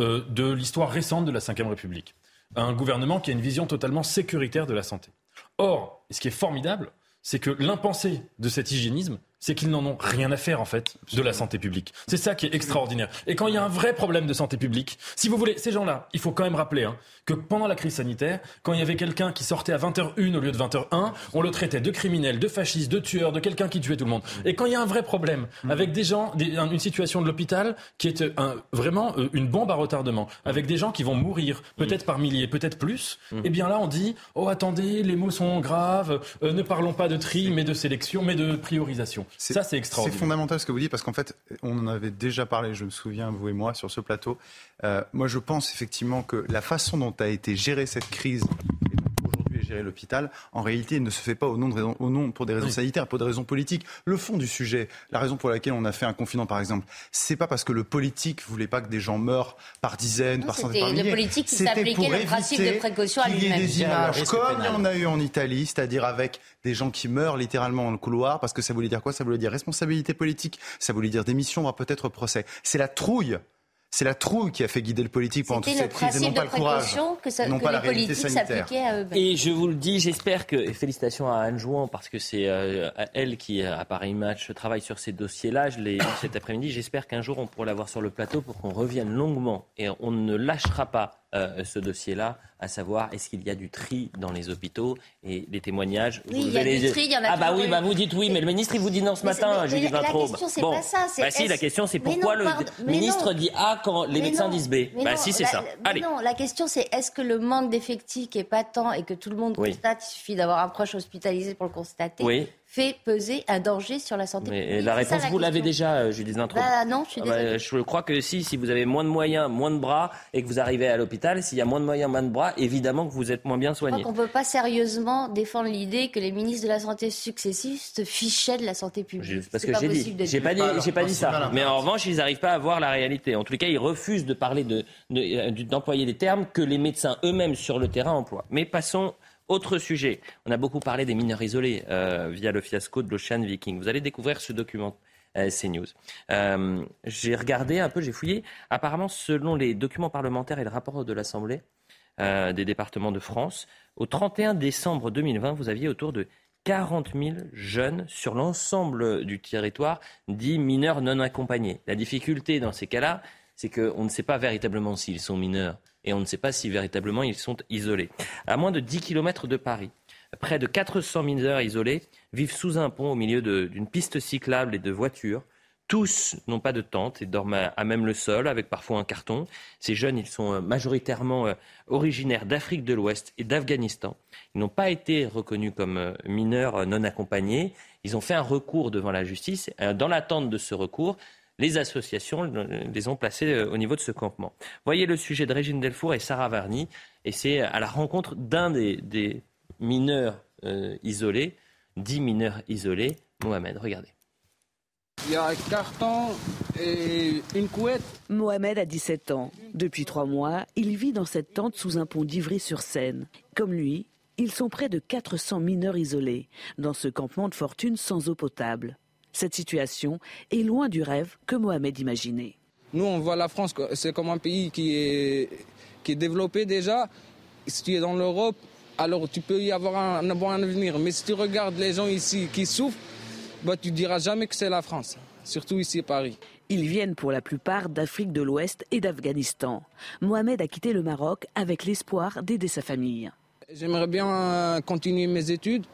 euh, de l'histoire récente de la Ve République. Un gouvernement qui a une vision totalement sécuritaire de la santé. Or, ce qui est formidable, c'est que l'impensé de cet hygiénisme, c'est qu'ils n'en ont rien à faire en fait de la santé publique. C'est ça qui est extraordinaire. Et quand il y a un vrai problème de santé publique, si vous voulez, ces gens-là, il faut quand même rappeler hein, que pendant la crise sanitaire, quand il y avait quelqu'un qui sortait à 20h01 au lieu de 20h01, on le traitait de criminel, de fasciste, de tueur, de quelqu'un qui tuait tout le monde. Et quand il y a un vrai problème avec des gens, des- une situation de l'hôpital qui est euh, un- vraiment euh, une bombe à retardement, avec des gens qui vont mourir, peut-être par milliers, peut-être plus, eh bien là on dit, oh attendez, les mots sont graves, euh, ne parlons pas de tri, mais de sélection, mais de priorisation. Ça c'est C'est extraordinaire. fondamental ce que vous dites parce qu'en fait, on en avait déjà parlé, je me souviens, vous et moi, sur ce plateau. Euh, moi, je pense effectivement que la façon dont a été gérée cette crise l'hôpital, en réalité, ne se fait pas au nom, de raisons- au nom pour des raisons sanitaires, pour des raisons politiques. Le fond du sujet, la raison pour laquelle on a fait un confinement, par exemple, c'est pas parce que le politique voulait pas que des gens meurent par dizaines, Non, par centaines, par le milliers. politique qui C'était s'appliquait pour le principe éviter de précaution à qu'il y ait lui-même. des le images comme il y en a eu en Italie, c'est-à-dire avec des gens qui meurent littéralement dans le couloir, parce que ça voulait dire quoi? Ça voulait dire responsabilité politique, ça voulait dire démission, voire peut-être procès. C'est la trouille. C'est la trouille qui a fait guider le politique pendant toute cette crise et non pas de le courage. précaution que, ça- et non que pas les la réalité sanitaire. à. Et je vous le dis, j'espère que, et félicitations à Anne Jouan, parce que c'est euh, elle qui, à Paris Match, travaille sur ces dossiers-là. Je l'ai cet après-midi. J'espère qu'un jour, on pourra l'avoir sur le plateau pour qu'on revienne longuement. Et on ne lâchera pas euh, ce dossier-là, à savoir, est-ce qu'il y a du tri dans les hôpitaux Et les témoignages. Oui, il y a du tri, il y en a Ah bah oui, eu. bah vous dites oui, mais le ministre, il vous dit non ce Mais matin, c'est- mais Judith la- la Vintraube. question, c'est bon. pas ça, Bah si, la question, c'est pourquoi non, le pardon, ministre dit A quand les Mais médecins non, disent B Bah non, si, c'est ça. Allez. Non, la question c'est est-ce que le manque d'effectifs qui est patent et que tout le monde Oui. constate, il suffit d'avoir un proche hospitalisé pour le constater, Oui. Fait peser un danger sur la santé Mais publique la C'est ça, réponse, vous l'avez déjà, euh, Judith Vintraube. Bah non, je suis Ah bah, désolée. je crois que si, si vous avez moins de moyens, moins de bras et que vous arrivez à l'hôpital, s'il y a moins de moyens, moins de bras, évidemment que vous êtes moins bien soigné. qu'on ne peut pas sérieusement défendre l'idée que les ministres de la Santé successifs se fichaient de la santé publique. Je- Parce que j'ai dit, j'ai pas dit, j'ai pas dit c'est pas ça. Mais en revanche, ils n'arrivent pas à voir la réalité. En les cas, ils refusent de parler de, de- euh, d'employer des termes que les médecins eux-mêmes sur le terrain emploient. Mais passons. Autre sujet. On a beaucoup parlé des mineurs isolés euh, via le fiasco de l'Ocean Viking. Vous allez découvrir ce document. euh, CNews. Euh, j'ai regardé un peu, j'ai fouillé. Apparemment, selon les documents parlementaires et le rapport de l'Assemblée, des départements de France. Au 31 décembre 2020, vous aviez autour de 40 000 jeunes sur l'ensemble du territoire dits mineurs non accompagnés. La difficulté dans ces cas-là, c'est qu'on ne sait pas véritablement s'ils sont mineurs et on ne sait pas si véritablement ils sont isolés. À moins de 10 km de Paris, près de 400 mineurs isolés vivent sous un pont au milieu d'une piste cyclable et de voitures. Tous n'ont pas de tente et dorment à même le sol avec parfois un carton. Ces jeunes, ils sont euh, majoritairement euh, originaires d'Afrique de l'Ouest et d'Afghanistan. Ils n'ont pas été reconnus comme euh, mineurs non accompagnés. Ils ont fait un recours devant la justice. Dans l'attente de ce recours, les associations les ont placés au niveau de ce campement. Voyez le sujet de Régine Delfour et Sarah Varny. Et c'est à la rencontre d'un des, mineurs isolés, dix mineurs isolés. Mohamed, regardez. Il y a un carton et une couette. Mohamed a 17 ans. Depuis trois mois, il vit dans cette tente sous un pont d'Ivry-sur-Seine. Comme lui, ils sont près de 400 mineurs isolés dans ce campement de fortune sans eau potable. Cette situation est loin du rêve que Mohamed imaginait. Nous, on voit la France, c'est comme un pays qui est, qui est développé déjà. Si tu es dans l'Europe, alors tu peux y avoir un, un bon avenir. Mais si tu regardes les gens ici qui souffrent, bah, tu diras jamais que c'est la France, surtout ici à Paris. Ils viennent pour la plupart d'Afrique de l'Ouest et d'Afghanistan. Mohamed a quitté le Maroc avec l'espoir d'aider sa famille. J'aimerais bien continuer mes études,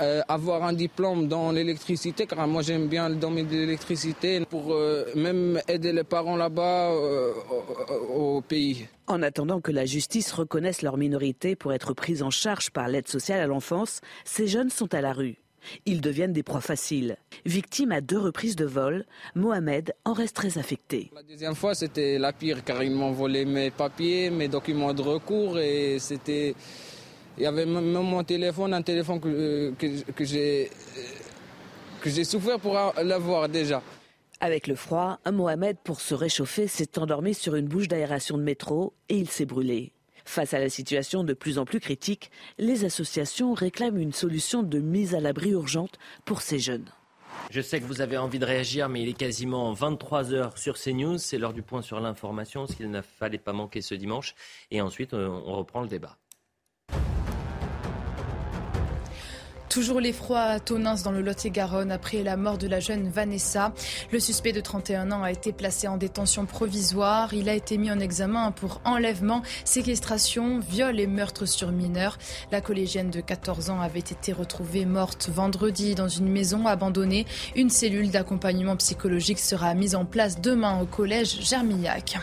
euh, avoir un diplôme dans l'électricité, car moi j'aime bien le domaine de l'électricité, pour euh, même aider les parents là-bas au, au pays. En attendant que la justice reconnaisse leur minorité pour être prise en charge par l'aide sociale à l'enfance, ces jeunes sont à la rue. Ils deviennent des proies faciles. Victime à deux reprises de vol, Mohamed en reste très affecté. La deuxième fois, c'était la pire car ils m'ont volé mes papiers, mes documents de recours et c'était. Il y avait même mon téléphone, un téléphone que, que, que j'ai que j'ai souffert pour l'avoir déjà. Avec le froid, Mohamed, pour se réchauffer, s'est endormi sur une bouche d'aération de métro et il s'est brûlé. Face à la situation de plus en plus critique, les associations réclament une solution de mise à l'abri urgente pour ces jeunes. Je sais que vous avez envie de réagir, mais il est quasiment 23 heures sur CNews. C'est l'heure du point sur l'information, ce qu'il ne fallait pas manquer ce dimanche. Et ensuite, on reprend le débat. Toujours l'effroi à Tonins dans le Lot-et-Garonne après la mort de la jeune Vanessa. Le suspect de 31 ans a été placé en détention provisoire. Il a été mis en examen pour enlèvement, séquestration, viol et meurtre sur mineur. La collégienne de 14 ans avait été retrouvée morte vendredi dans une maison abandonnée. Une cellule d'accompagnement psychologique sera mise en place demain au collège Germillac.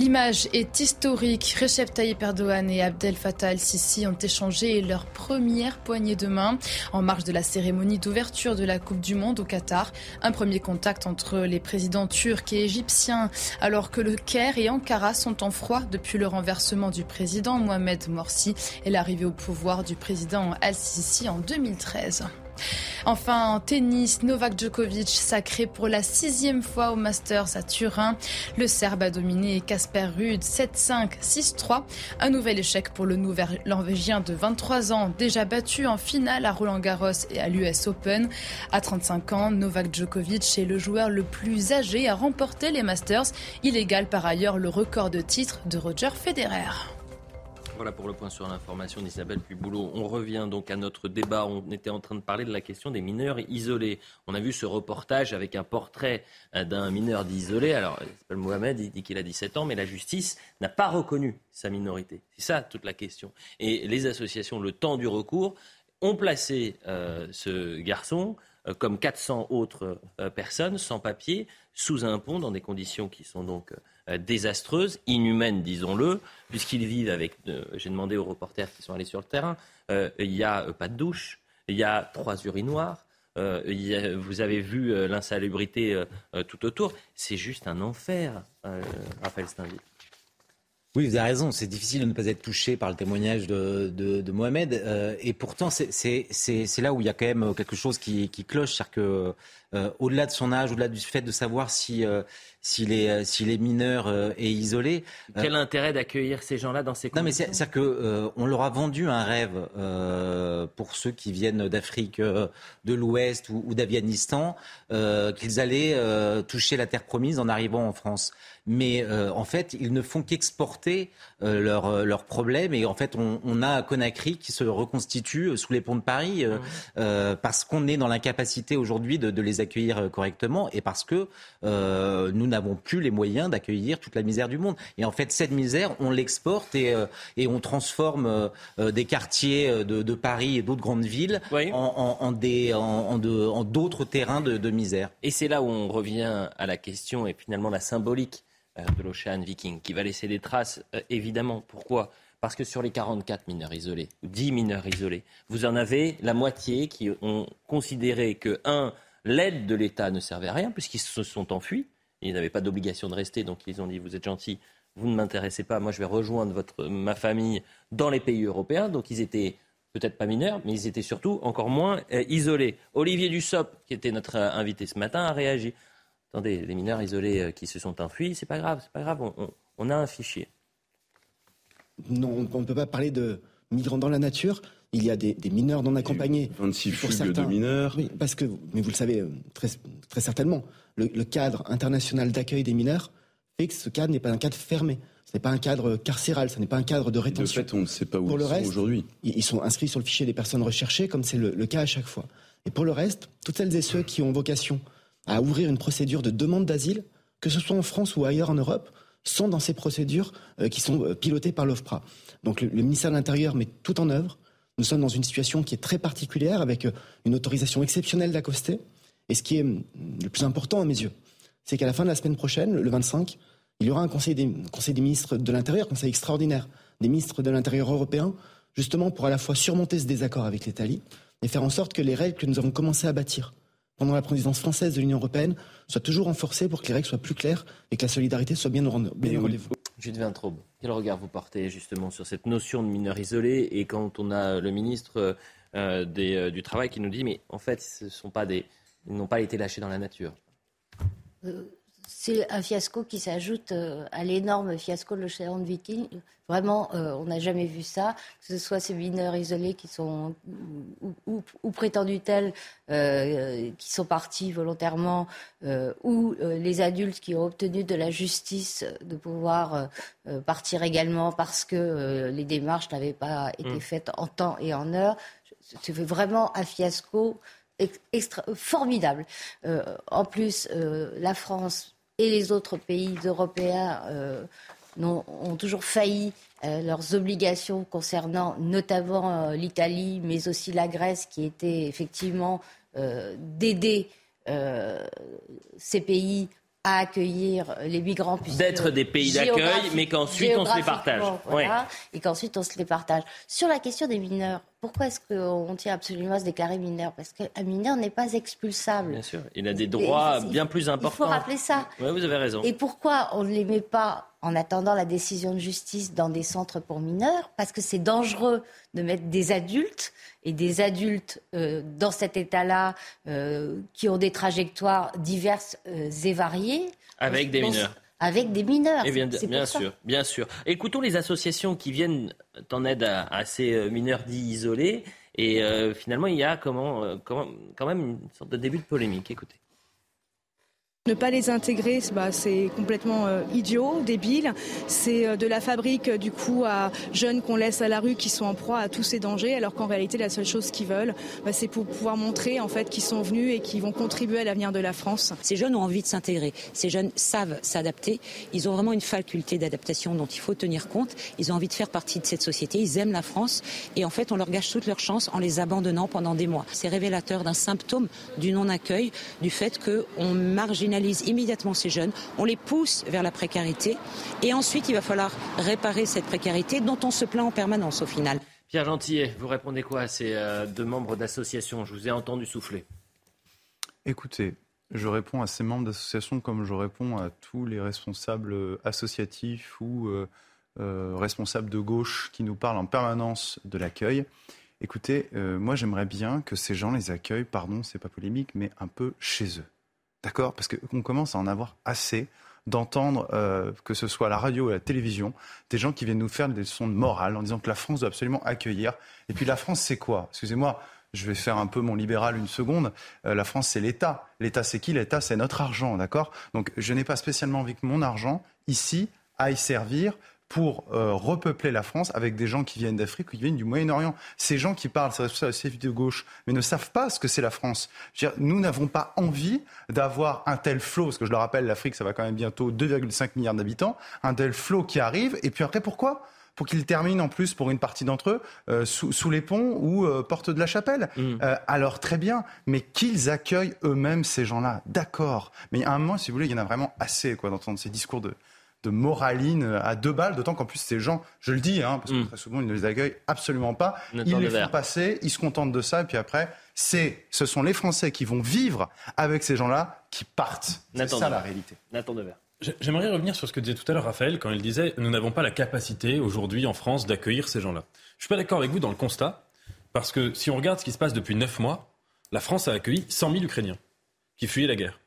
L'image est historique. Recep Tayyip Erdogan et Abdel Fattah el-Sisi ont échangé leur première poignée de main en marge de la cérémonie d'ouverture de la Coupe du Monde au Qatar. Un premier contact entre les présidents turcs et égyptiens alors que le Caire et Ankara sont en froid depuis le renversement du président Mohamed Morsi et l'arrivée au pouvoir du président al-Sisi en 2013. Enfin, en tennis, Novak Djokovic sacré pour la sixième fois au Masters à Turin. Le Serbe a dominé Casper Ruud 7-5, 6-3. Un nouvel échec pour le Norvégien de 23 ans, déjà battu en finale à Roland Garros et à l'US Open. À 35 ans, Novak Djokovic est le joueur le plus âgé à remporter les Masters. Il égale par ailleurs le record de titres de Roger Federer. Voilà pour le point sur l'information d'Isabelle Puboulot. On revient donc à notre débat. On était en train de parler de la question des mineurs isolés. On a vu ce reportage avec un portrait euh, d'un mineur isolé. Alors, il Mohamed, il dit qu'il a 17 ans, mais la justice n'a pas reconnu sa minorité. C'est ça toute la question. Et les associations, le temps du recours, ont placé euh, ce garçon comme 400 autres personnes sans papier sous un pont dans des conditions qui sont donc euh, désastreuse, inhumaine, disons-le, puisqu'ils vivent avec. Euh, j'ai demandé aux reporters qui sont allés sur le terrain. Euh, il n'y a pas de douche, il y a trois urinoirs. vous avez vu l'insalubrité tout autour. C'est juste un enfer, Raphaël Steinville. Oui, vous avez raison. C'est difficile de ne pas être touché par le témoignage de, Mohamed. et pourtant, c'est là où il y a quand même quelque chose qui, cloche. C'est-à-dire que au-delà de son âge, au-delà du fait de savoir si s'il est, s'il est mineur et isolé. Quel intérêt d'accueillir ces gens-là dans ces conditions Non, mais c'est, c'est que on leur a vendu un rêve pour ceux qui viennent d'Afrique de l'Ouest ou, ou d'Afghanistan, qu'ils allaient toucher la terre promise en arrivant en France mais euh, en fait, ils ne font qu'exporter euh, leurs euh, leur problèmes. Et en fait, on, on, a Conakry qui se reconstitue sous les ponts de Paris mmh. parce qu'on est dans l'incapacité aujourd'hui de, de, les accueillir correctement et parce que nous n'avons plus les moyens d'accueillir toute la misère du monde. Et en fait, cette misère, on l'exporte et, et on transforme des quartiers de, de, Paris et d'autres grandes villes en, en, en, des, en, d'autres terrains de, de misère. Et c'est là où on revient à la question et finalement la symbolique euh, de l'Ocean Viking, qui va laisser des traces, euh, évidemment. Pourquoi? Parce que sur les 44 mineurs isolés, ou 10 mineurs isolés, vous en avez la moitié qui ont considéré que, un, l'aide de l'État ne servait à rien, puisqu'ils se sont enfuis. Ils n'avaient pas d'obligation de rester, donc ils ont dit Vous êtes gentil, vous ne m'intéressez pas, moi je vais rejoindre votre, ma famille dans les pays européens. Donc ils étaient peut-être pas mineurs, mais ils étaient surtout encore moins euh, isolés. Olivier Dussopt, qui était notre invité ce matin, a réagi attendez, les mineurs isolés euh, qui se sont enfuis, c'est pas grave, c'est pas grave, on, a un fichier. Non, on ne peut pas parler de migrants dans la nature. Il y a des, mineurs non accompagnés. 26 fugues de mineurs. Oui, parce que, mais vous le savez euh, très, très certainement, le, cadre international d'accueil des mineurs fait que ce cadre n'est pas un cadre fermé. Ce n'est pas un cadre carcéral, ce n'est pas un cadre de rétention. De fait, on ne sait pas où Pour ils sont aujourd'hui. Ils sont inscrits sur le fichier des personnes recherchées, comme c'est le, le, cas à chaque fois. Et pour le reste, toutes celles et ceux qui ont vocation à ouvrir une procédure de demande d'asile, que ce soit en France ou ailleurs en Europe, sont dans ces procédures euh, qui sont euh, pilotées par l'OFPRA. Donc le, ministère de l'Intérieur met tout en œuvre. Nous sommes dans une situation qui est très particulière avec euh, une autorisation exceptionnelle d'accoster. Et ce qui est hum, le plus important à mes yeux, c'est qu'à la fin de la semaine prochaine, le 25, il y aura un conseil des, conseil des ministres de l'Intérieur, conseil extraordinaire des ministres de l'Intérieur européens, justement pour à la fois surmonter ce désaccord avec l'Italie et faire en sorte que les règles que nous avons commencé à bâtir pendant la présidence française de l'Union européenne soit toujours renforcée pour que les règles soient plus claires et que la solidarité soit bien au rendez-vous. Jules Vintraube, quel regard vous portez justement sur cette notion de mineur isolé et quand on a le ministre euh, euh, du Travail qui nous dit mais en fait ce sont pas des, ils n'ont pas été lâchés dans la nature? Euh, c'est un fiasco qui s'ajoute euh, à l'énorme fiasco de l'océan de Viking. Vraiment, euh, on n'a jamais vu ça, que ce soit ces mineurs isolés qui sont ou, prétendus tels, euh, qui sont partis volontairement, ou les adultes qui ont obtenu de la justice de pouvoir partir également parce que les démarches n'avaient pas été mm. faites en temps et en heure. C'est vraiment un fiasco extra formidable. en plus, la France et les autres pays européens euh, ont, toujours failli euh, leurs obligations concernant notamment euh, l'Italie, mais aussi la Grèce, qui était effectivement d'aider ces pays à accueillir les migrants. D'être des pays d'accueil, mais qu'ensuite on se les partage. Et qu'ensuite on se les partage. Sur la question des mineurs, pourquoi est-ce qu'on tient absolument à se déclarer mineur? Parce qu'un mineur n'est pas expulsable. Bien sûr, il a des droits bien plus importants. Il faut rappeler ça. Oui, vous avez raison. Et pourquoi on ne les met pas en attendant la décision de justice dans des centres pour mineurs Parce que c'est dangereux de mettre des adultes et des adultes euh, dans cet état-là euh, qui ont des trajectoires diverses euh, et variées. Avec des mineurs avec des mineurs. Et bien, bien sûr, bien sûr. Écoutons les associations qui viennent en aide à, ces mineurs dits isolés. Et finalement, il y a comment, quand même une sorte de début de polémique. Écoutez. Ne pas les intégrer, bah, c'est complètement euh, idiot, débile. C'est euh, de la fabrique du coup à jeunes qu'on laisse à la rue qui sont en proie à tous ces dangers, alors qu'en réalité la seule chose qu'ils veulent, bah, c'est pour pouvoir montrer en fait qu'ils sont venus et qu'ils vont contribuer à l'avenir de la France. Ces jeunes ont envie de s'intégrer. Ces jeunes savent s'adapter. Ils ont vraiment une faculté d'adaptation dont il faut tenir compte. Ils ont envie de faire partie de cette société. Ils aiment la France et en fait on leur gâche toutes leurs chances en les abandonnant pendant des mois. C'est révélateur d'un symptôme du non-accueil, du fait qu'on marginalise immédiatement ces jeunes, on les pousse vers la précarité et ensuite il va falloir réparer cette précarité dont on se plaint en permanence au final. Pierre Gentillet, vous répondez quoi à ces euh, deux membres d'associations? Je vous ai entendu souffler. Écoutez, je réponds à ces membres d'associations comme je réponds à tous les responsables euh, associatifs ou euh, responsables de gauche qui nous parlent en permanence de l'accueil. Écoutez, euh, moi j'aimerais bien que ces gens les accueillent, pardon, c'est pas polémique, mais un peu chez eux. D'accord? Parce qu'on commence à en avoir assez d'entendre, euh, que ce soit à la radio ou à la télévision, des gens qui viennent nous faire des leçons de morale en disant que la France doit absolument accueillir. Et puis la France, c'est quoi? Excusez-moi, je vais faire un peu mon libéral une seconde. Euh, la France, c'est l'État. L'État, c'est qui? L'État, c'est notre argent, d'accord? Donc je n'ai pas spécialement envie que mon argent, ici, aille servir pour euh, repeupler la France avec des gens qui viennent d'Afrique ou qui viennent du Moyen-Orient. Ces gens qui parlent, c'est assez de gauche, mais ne savent pas ce que c'est la France. Dire, nous n'avons pas envie d'avoir un tel flot, parce que je le rappelle, l'Afrique, ça va quand même bientôt 2,5 milliards d'habitants, un tel flot qui arrive, et puis après, pourquoi? Pour qu'ils terminent en plus pour une partie d'entre eux euh, sous, sous, les ponts ou euh, porte de la chapelle. Mmh. Euh, alors très bien, mais qu'ils accueillent eux-mêmes ces gens-là, d'accord. Mais à un moment, si vous voulez, il y en a vraiment assez quoi d'entendre ces discours de, de moraline à deux balles, d'autant qu'en plus ces gens, je le dis, hein, parce que mm. très souvent ils ne les accueillent absolument pas, ils les font passer, ils se contentent de ça, et puis après, c'est, ce sont les Français qui vont vivre avec ces gens-là qui partent. C'est ça la réalité. Nathan Devers. J'aimerais revenir sur ce que disait tout à l'heure Raphaël quand il disait nous n'avons pas la capacité aujourd'hui en France d'accueillir ces gens-là. Je suis pas d'accord avec vous dans le constat parce que si on regarde ce qui se passe depuis neuf mois, la France a accueilli 100 000 Ukrainiens qui fuyaient la guerre.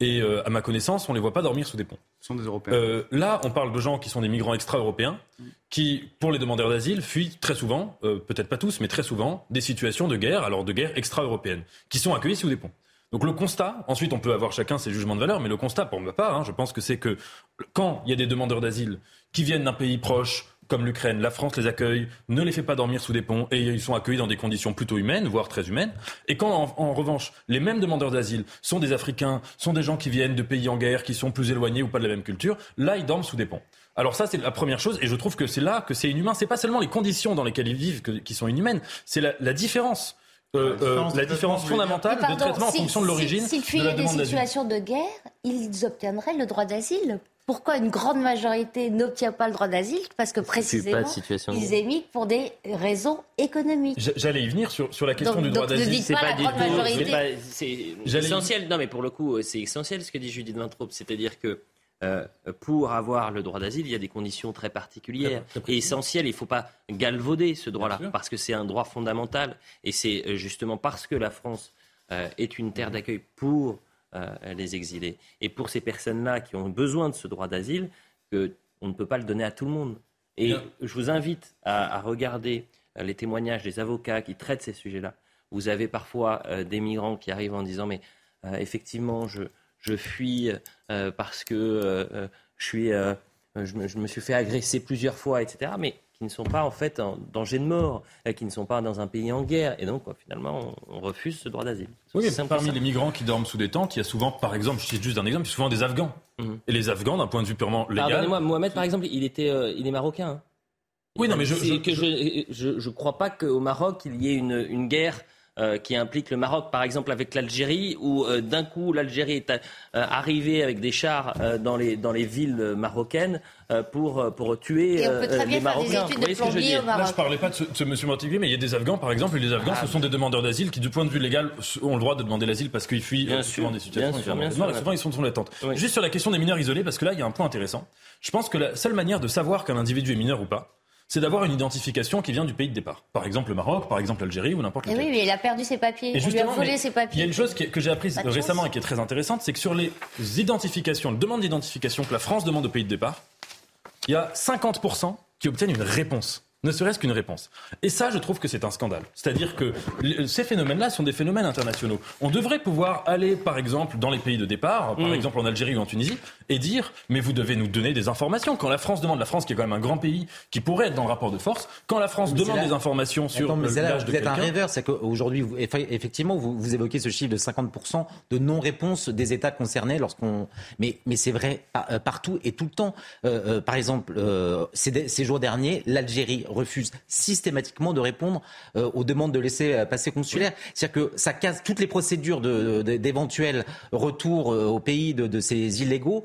Et euh, à ma connaissance, on ne les voit pas dormir sous des ponts. Sont des Européens. Euh, là, on parle de gens qui sont des migrants extra-européens, qui, pour les demandeurs d'asile, fuient très souvent, euh, peut-être pas tous, mais très souvent, des situations de guerre, alors de guerre extra-européenne, qui sont accueillis sous des ponts. Donc le constat, ensuite on peut avoir chacun ses jugements de valeur, mais le constat pour ma part, hein, je pense que c'est que quand il y a des demandeurs d'asile qui viennent d'un pays proche, comme l'Ukraine, la France les accueille, ne les fait pas dormir sous des ponts et ils sont accueillis dans des conditions plutôt humaines, voire très humaines. Et quand en, revanche les mêmes demandeurs d'asile sont des Africains, sont des gens qui viennent de pays en guerre, qui sont plus éloignés ou pas de la même culture, là ils dorment sous des ponts. Alors ça c'est la première chose et je trouve que c'est là que c'est inhumain. C'est pas seulement les conditions dans lesquelles ils vivent qui sont inhumaines, c'est la, différence. Euh, euh, la différence fondamentale de traitement en fonction de l'origine. S'ils fuyaient des situations de guerre, ils obtiendraient le droit d'asile pourquoi une grande majorité n'obtient pas le droit d'asile Parce que précisément, ils émigrent pour des raisons économiques. J'allais y venir sur, sur la question du droit d'asile. C'est pas, du tout. C'est essentiel. Non, mais pour le coup, c'est essentiel ce que dit Judith Vintraube. C'est-à-dire que euh, pour avoir le droit d'asile, il y a des conditions très particulières et essentielles. Il ne faut pas galvauder ce droit-là parce que c'est un droit fondamental. Et c'est euh, justement parce que la France euh, est une terre d'accueil pour euh, les exilés. Et pour ces personnes-là qui ont besoin de ce droit d'asile, on ne peut pas le donner à tout le monde. Et je vous invite à, regarder euh, les témoignages des avocats qui traitent ces sujets-là. Vous avez parfois euh, des migrants qui arrivent en disant mais effectivement je, je fuis parce que je suis je me, je, me, suis fait agresser plusieurs fois, etc. Mais qui ne sont pas en fait en danger de mort, euh, qui ne sont pas dans un pays en guerre. Et donc, finalement, on, refuse ce droit d'asile. Oui, parmi les migrants qui dorment sous des tentes, il y a souvent, par exemple, je cite juste un exemple, souvent des Afghans. Mhm. Et les Afghans, d'un point de vue purement légal. Pardonnez-moi, Mohamed, par exemple, il, était, euh, il est marocain. Hein. Oui, non, mais je ne je, je, crois pas qu'au Maroc, il y ait une, une guerre euh, qui implique le Maroc, par exemple avec l'Algérie, où euh, d'un coup l'Algérie est euh, arrivée avec des chars dans, les, dans les villes marocaines pour, pour tuer les Marocains. Vous voyez ce que je Là, parlais pas de ce, monsieur particulier, mais il y a des Afghans, par exemple, et les Afghans, ce ah, sont des demandeurs d'asile qui, du point de vue légal, ont le droit de demander l'asile parce qu'ils fuient souvent des situations. Bien sûr, souvent, ils sont sous l'attente. Juste sur la question des mineurs isolés, parce que là, il y a un point intéressant. Je pense que la seule manière de savoir qu'un individu est mineur ou pas, c'est d'avoir une identification qui vient du pays de départ. Par exemple le Maroc, par exemple l'Algérie ou n'importe lequel. Oui, mais il a perdu ses papiers. Et On lui a volé ses papiers. Il y a une chose que j'ai apprise récemment et qui est très intéressante, c'est que sur les identifications, les demandes d'identification que la France demande au pays de départ, il y a 50% qui obtiennent une réponse ne serait-ce qu'une réponse. Et ça, je trouve que c'est un scandale. C'est-à-dire que ces phénomènes-là sont des phénomènes internationaux. On devrait pouvoir aller, par exemple, dans les pays de départ, par mm. exemple en Algérie ou en Tunisie, et dire, mais vous devez nous donner des informations. Quand la France demande, la France qui est quand même un grand pays, qui pourrait être dans le rapport de force, quand la France demande des informations sur Attends, mais le de Vous êtes un rêveur, c'est qu'aujourd'hui, effectivement, vous, vous, évoquez ce chiffre de 50% de non-réponse des États concernés lorsqu'on... Mais, mais c'est vrai euh, partout et tout le temps. Euh, euh, par exemple, ces, ces jours derniers, l'Algérie refuse systématiquement de répondre aux demandes de laisser passer consulaire. C'est-à-dire que ça casse toutes les procédures d'éventuels retours euh, au pays de, ces illégaux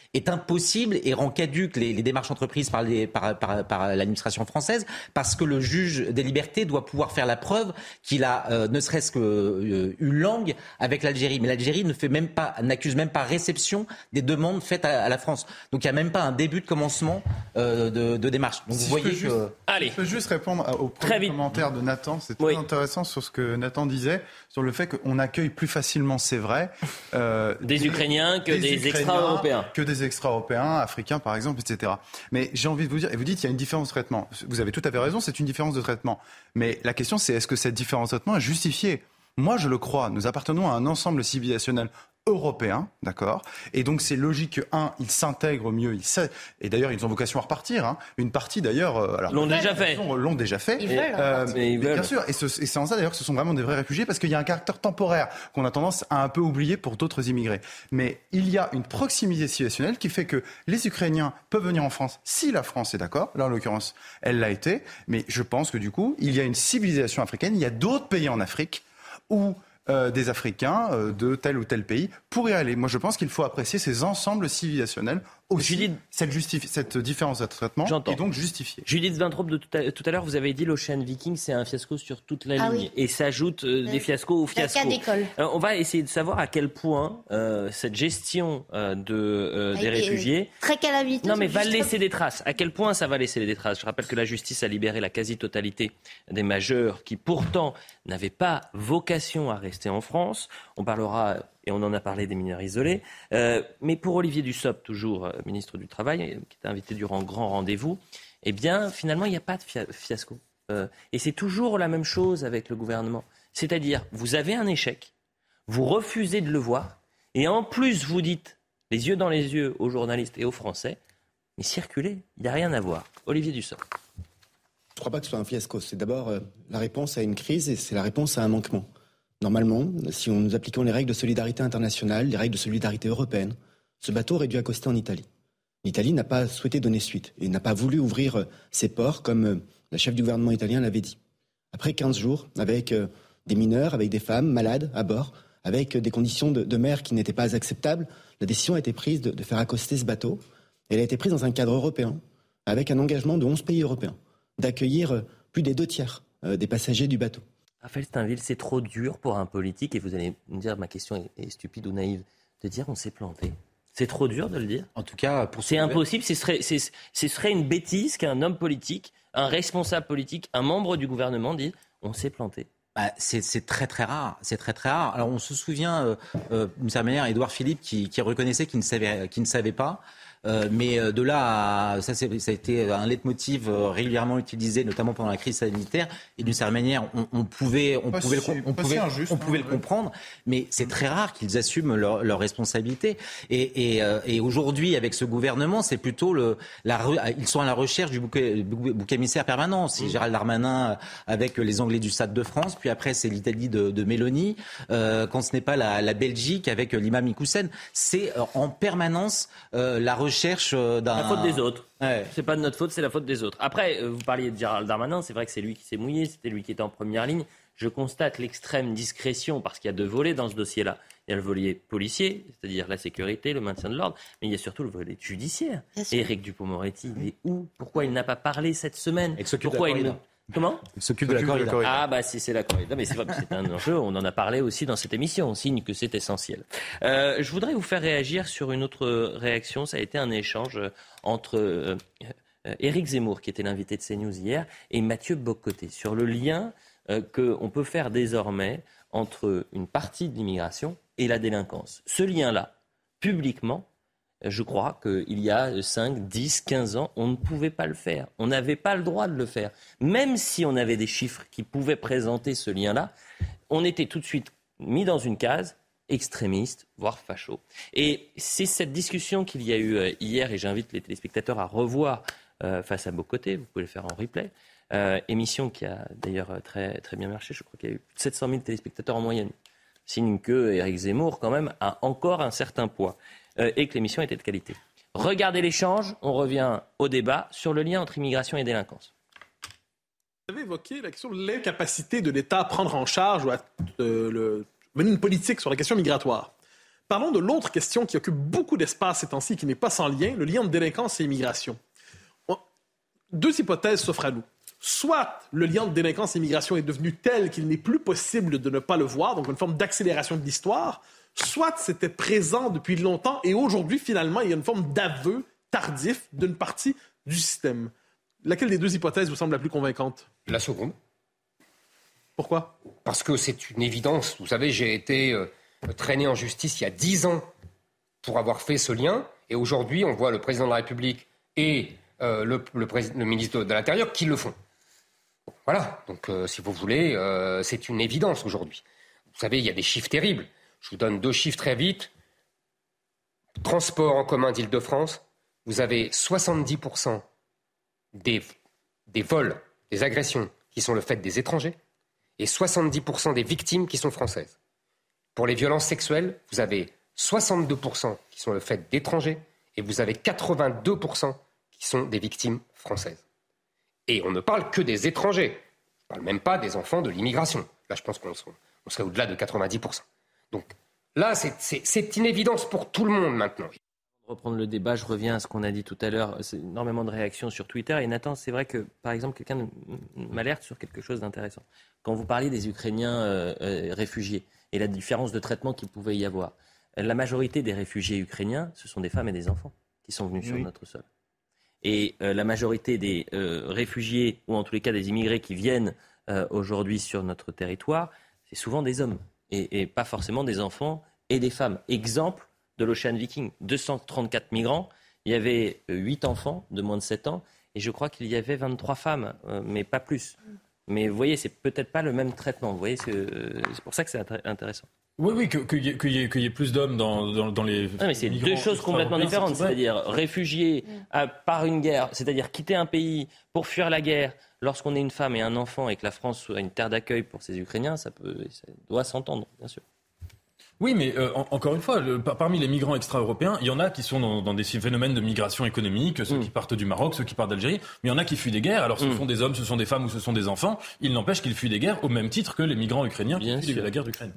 est impossible et rend caduque les, démarches entreprises par, l'administration française parce que le juge des libertés doit pouvoir faire la preuve qu'il a ne serait-ce que eu langue avec l'Algérie. Mais l'Algérie ne fait même pas, n'accuse même pas réception des demandes faites à, la France. Donc il n'y a même pas un début de commencement de, démarche. Donc vous voyez que... Allez. peux juste répondre au premier commentaire de Nathan. C'est très intéressant sur ce que Nathan disait, sur le fait qu'on accueille plus facilement, c'est vrai, euh, des, Ukrainiens que des, extra-européens. Que des extra-européens, africains par exemple, etc. Mais j'ai envie de vous dire, et vous dites qu'il y a une différence de traitement. Vous avez tout à fait raison, c'est une différence de traitement. Mais la question c'est est-ce que cette différence de traitement est justifiée? Moi, je le crois. Nous appartenons à un ensemble civilisationnel européen, d'accord? Et donc c'est logique que, un, ils s'intègrent mieux, ils et d'ailleurs ils ont vocation à repartir, hein. une partie d'ailleurs... Euh, l'ont déjà fait. L'ont déjà fait. Ils veulent. Euh, mais Bien sûr, et, c'est en ça d'ailleurs que ce sont vraiment des vrais réfugiés, parce qu'il y a un caractère temporaire qu'on a tendance à un peu oublier pour d'autres immigrés. Mais il y a une proximité civilisationnelle qui fait que les Ukrainiens peuvent venir en France si la France est d'accord, là en l'occurrence elle l'a été, mais je pense que du coup il y a une civilisation africaine, il y a d'autres pays en Afrique où euh, des Africains euh, de tel ou tel pays pour y aller. Moi, je pense qu'il faut apprécier ces ensembles civilisationnels aussi cette, cette, différence de traitement est donc justifiée. Judith Vintrop, de tout à, l'heure, vous avez dit l'Ocean Viking, c'est un fiasco sur toute la ah ligne. Et s'ajoute euh, des fiascos au fiasco. Euh, on va essayer de savoir à quel point euh, cette gestion de, des réfugiés... Très calamiteux. Non, mais va laisser des traces. À quel point ça va laisser des traces? Je rappelle que la justice a libéré la quasi-totalité des majeurs qui pourtant n'avaient pas vocation à rester en France. On parlera et on en a parlé des mineurs isolés. Euh, mais pour Olivier Dussopt, toujours euh, ministre du Travail, qui était invité durant grand rendez-vous, eh bien, finalement, il n'y a pas de fiasco. Euh, et c'est toujours la même chose avec le gouvernement. C'est-à-dire, vous avez un échec, vous refusez de le voir, et en plus, vous dites, les yeux dans les yeux aux journalistes et aux Français, mais circulez, il n'y a rien à voir. Olivier Dussopt. Je ne crois pas que ce soit un fiasco. C'est d'abord la réponse à une crise et c'est la réponse à un manquement. Normalement, si nous appliquons les règles de solidarité internationale, les règles de solidarité européenne, ce bateau aurait dû accoster en Italie. L'Italie n'a pas souhaité donner suite et n'a pas voulu ouvrir euh, ses ports comme euh, la chef du gouvernement italien l'avait dit. Après 15 jours, avec euh, des mineurs, avec des femmes malades à bord, avec des conditions de, mer qui n'étaient pas acceptables, la décision a été prise de, faire accoster ce bateau. Elle a été prise dans un cadre européen, avec un engagement de 11 pays européens, d'accueillir plus des deux tiers des passagers du bateau. Raphaël Steinville, c'est trop dur pour un politique, et vous allez me dire, ma question est, stupide ou naïve, de dire on s'est planté. C'est trop dur de le dire. En tout cas, pour c'est impossible. Ce serait, ce serait une bêtise qu'un homme politique, un responsable politique, un membre du gouvernement dise on s'est planté. Bah, c'est très très rare. C'est très très rare. Alors on se souvient, euh, euh, d'une certaine manière, Édouard Philippe qui, qui reconnaissait qu'il ne savait, qu'il ne savait pas. Euh, mais euh, de là, à, ça, ça a été un leitmotiv euh, régulièrement utilisé, notamment pendant la crise sanitaire. Et d'une certaine manière, on, on pouvait, on pouvait, le, on pouvait, on pouvait le comprendre. Mais c'est très rare qu'ils assument leurs leur responsabilités. Et, et, et aujourd'hui, avec ce gouvernement, c'est plutôt le, la, ils sont à la recherche du bouc, bouc émissaire permanent. C'est Gérald Darmanin avec les Anglais du Stade de France, puis après c'est l'Italie de, de Mélanie. Euh, quand ce n'est pas la, la, Belgique avec l'imam Ikoussen, c'est en permanence la recherche cherche euh, d'un. La faute des autres. C'est pas de notre faute, c'est la faute des autres. Après, euh, vous parliez de Gérald Darmanin, c'est vrai que c'est lui qui s'est mouillé, c'était lui qui était en première ligne. Je constate l'extrême discrétion parce qu'il y a deux volets dans ce dossier-là. Il y a le volet policier, c'est-à-dire la sécurité, le maintien de l'ordre, mais il y a surtout le volet judiciaire. Éric Dupont-Moretti, il est où? Pourquoi il n'a pas parlé cette semaine? Pourquoi il Comment Il s'occupe de la corrida. Ah bah si c'est la corrida, mais c'est un [laughs] enjeu. On en a parlé aussi dans cette émission. On signe que c'est essentiel. Euh, je voudrais vous faire réagir sur une autre réaction. Ça a été un échange entre euh, Éric Zemmour, qui était l'invité de CNews hier, et Mathieu Bocoté sur le lien euh, qu'on peut faire désormais entre une partie de l'immigration et la délinquance. Ce lien-là, publiquement, je crois qu'il y a 5, 10, 15 ans, on ne pouvait pas le faire. On n'avait pas le droit de le faire. Même si on avait des chiffres qui pouvaient présenter ce lien-là, on était tout de suite mis dans une case extrémiste, voire facho. Et c'est cette discussion qu'il y a eu euh, hier, et j'invite les téléspectateurs à revoir euh, face à côtés, vous pouvez le faire en replay, euh, émission qui a d'ailleurs très, très bien marché, je crois qu'il y a eu 700 000 téléspectateurs en moyenne. Signe que Eric Zemmour, quand même, a encore un certain poids. Euh, et que l'émission était de qualité. Regardez l'échange, on revient au débat sur le lien entre immigration et délinquance. Vous avez évoqué la question de l'incapacité de l'État à prendre en charge ou à euh, mener une politique sur la question migratoire. Parlons de l'autre question qui occupe beaucoup d'espace ces temps-ci, qui n'est pas sans lien, le lien de délinquance et immigration. Deux hypothèses s'offrent à nous. Soit le lien de délinquance et immigration est devenu tel qu'il n'est plus possible de ne pas le voir, donc une forme d'accélération de l'histoire, soit c'était présent depuis longtemps et aujourd'hui, finalement, il y a une forme d'aveu tardif d'une partie du système. Laquelle des deux hypothèses vous semble la plus convaincante? La seconde. Pourquoi? Parce que c'est une évidence. Vous savez, j'ai été euh, traîné en justice il y a dix ans pour avoir fait ce lien. Et aujourd'hui, on voit le président de la République et euh, le, le, ministre de l'Intérieur qui le font. Voilà. Donc, euh, si vous voulez, c'est une évidence aujourd'hui. Vous savez, il y a des chiffres terribles. Je vous donne deux chiffres très vite. Transport en commun d'Île-de-France, vous avez 70% des, des vols, des agressions qui sont le fait des étrangers et 70% des victimes qui sont françaises. Pour les violences sexuelles, vous avez 62% qui sont le fait d'étrangers et vous avez 82% qui sont des victimes françaises. Et on ne parle que des étrangers. On ne parle même pas des enfants de l'immigration. Là, je pense qu'on serait au-delà de 90%. Donc là, c'est une évidence pour tout le monde maintenant reprendre le débat, je reviens à ce qu'on a dit tout à l'heure. C'est énormément de réactions sur Twitter. Et Nathan, c'est vrai que, par exemple, quelqu'un m'alerte sur quelque chose d'intéressant. Quand vous parliez des Ukrainiens euh, euh, réfugiés et la différence de traitement qu'il pouvait y avoir, la majorité des réfugiés ukrainiens, ce sont des femmes et des enfants qui sont venus sur notre sol. Et euh, la majorité des réfugiés, ou en tous les cas des immigrés qui viennent aujourd'hui sur notre territoire, c'est souvent des hommes et, et pas forcément des enfants et des femmes. Exemple, de l'Ocean Viking. 234 migrants, il y avait 8 enfants de moins de 7 ans, et je crois qu'il y avait 23 femmes, euh, mais pas plus. Mais vous voyez, c'est peut-être pas le même traitement. Vous voyez, c'est pour ça que c'est intéressant. Oui, oui, qu'il y, ait plus d'hommes dans, dans, les. Non, mais c'est deux choses complètement différentes. C'est-à-dire réfugiés par une guerre, c'est-à-dire quitter un pays pour fuir la guerre. Lorsqu'on est une femme et un enfant et que la France soit une terre d'accueil pour ces Ukrainiens, ça, peut, ça doit s'entendre, bien sûr. Oui, mais euh, encore une fois, parmi les migrants extra-européens, il y en a qui sont dans, des phénomènes de migration économique, ceux mm. qui partent du Maroc, ceux qui partent d'Algérie, mais il y en a qui fuient des guerres. Alors ce mm. sont des hommes, ce sont des femmes ou ce sont des enfants. Il n'empêche qu'ils fuient des guerres au même titre que les migrants ukrainiens qui fuient la guerre d'Ukraine.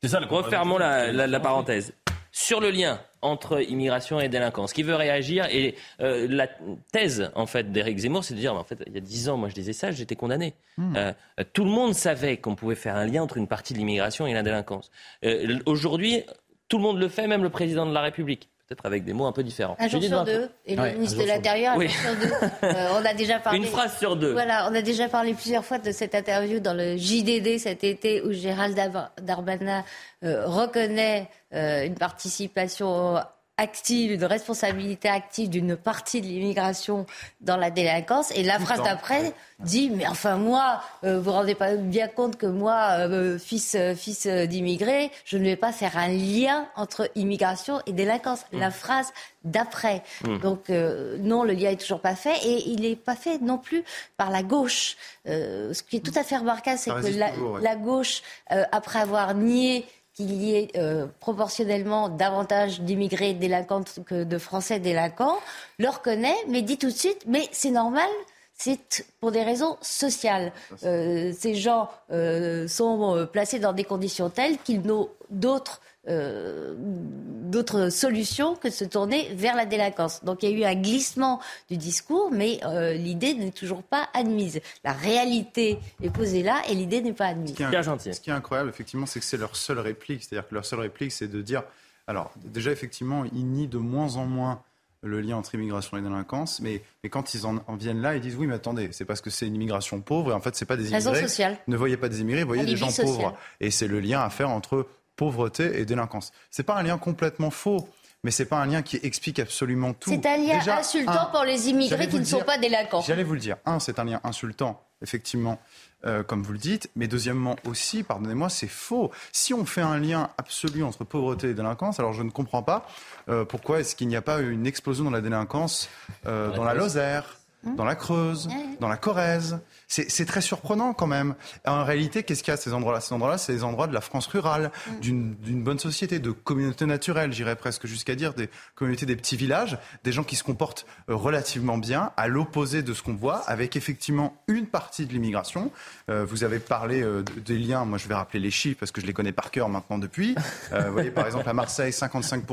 C'est ça. Le Refermons la parenthèse sur le lien entre immigration et délinquance. Qui veut réagir Et euh, la thèse, en fait, d'Éric Zemmour, c'est de dire, en fait, il y a dix ans, moi, je disais ça, j'étais condamné. Hmm. Euh, tout le monde savait qu'on pouvait faire un lien entre une partie de l'immigration et la délinquance. Euh, aujourd'hui, tout le monde le fait, même le président de la République peut-être avec des mots un peu différents. Un jour sur deux. Et le ministre de l'Intérieur, un jour sur deux. [laughs] on a déjà parlé. Une phrase sur deux. Voilà, on a déjà parlé plusieurs fois de cette interview dans le JDD cet été où Gérald Darmanin reconnaît une participation active, une responsabilité active d'une partie de l'immigration dans la délinquance. Et la phrase d'après dit, mais enfin moi, euh, vous vous rendez pas bien compte que moi, euh, fils, euh, fils d'immigré, je ne vais pas faire un lien entre immigration et délinquance. La mm. phrase d'après. Mm. Donc non, le lien est toujours pas fait et il n'est pas fait non plus par la gauche. ce qui est tout à fait remarquable, c'est que la, la, gauche, après avoir nié qu'il y ait euh, proportionnellement davantage d'immigrés délinquantes que de Français délinquants, le reconnaît, mais dit tout de suite, mais c'est normal, c'est pour des raisons sociales. Euh, ces gens euh, sont placés dans des conditions telles qu'ils n'ont d'autres euh, d'autres solutions que de se tourner vers la délinquance. Donc il y a eu un glissement du discours, mais euh, l'idée n'est toujours pas admise. La réalité est posée là et l'idée n'est pas admise. Ce qui est, incroyable, effectivement, c'est que c'est leur seule réplique. C'est-à-dire que leur seule réplique, c'est de dire... Alors déjà, effectivement, ils nient de moins en moins le lien entre immigration et délinquance, mais, mais quand ils en, viennent là, ils disent oui, mais attendez, c'est parce que c'est une immigration pauvre, et en fait, c'est pas des immigrés. Ne voyez pas des immigrés, voyez des gens pauvres. Et c'est le lien à faire entre pauvreté et délinquance. C'est pas un lien complètement faux mais c'est pas un lien qui explique absolument tout. C'est un lien insultant pour les immigrés qui ne sont pas délinquants. J'allais vous le dire. Un, c'est un lien insultant, effectivement, euh, comme vous le dites. Mais deuxièmement aussi, pardonnez-moi, c'est faux. Si on fait un lien absolu entre pauvreté et délinquance, alors je ne comprends pas euh, pourquoi est-ce qu'il n'y a pas eu une explosion dans la délinquance euh, dans la Lozère, Mmh. dans la Creuse, dans la Corrèze. C'est très surprenant quand même. En réalité, qu'est-ce qu'il y a à ces endroits-là? Ces endroits-là, c'est les endroits de la France rurale, mmh. d'une bonne société, de communautés naturelles, j'irais presque jusqu'à dire des communautés des petits villages, des gens qui se comportent euh, relativement bien, à l'opposé de ce qu'on voit, avec effectivement une partie de l'immigration. Euh, vous avez parlé euh, des liens, moi je vais rappeler les chiffres parce que je les connais par cœur maintenant depuis. vous voyez par [laughs] exemple à Marseille, 55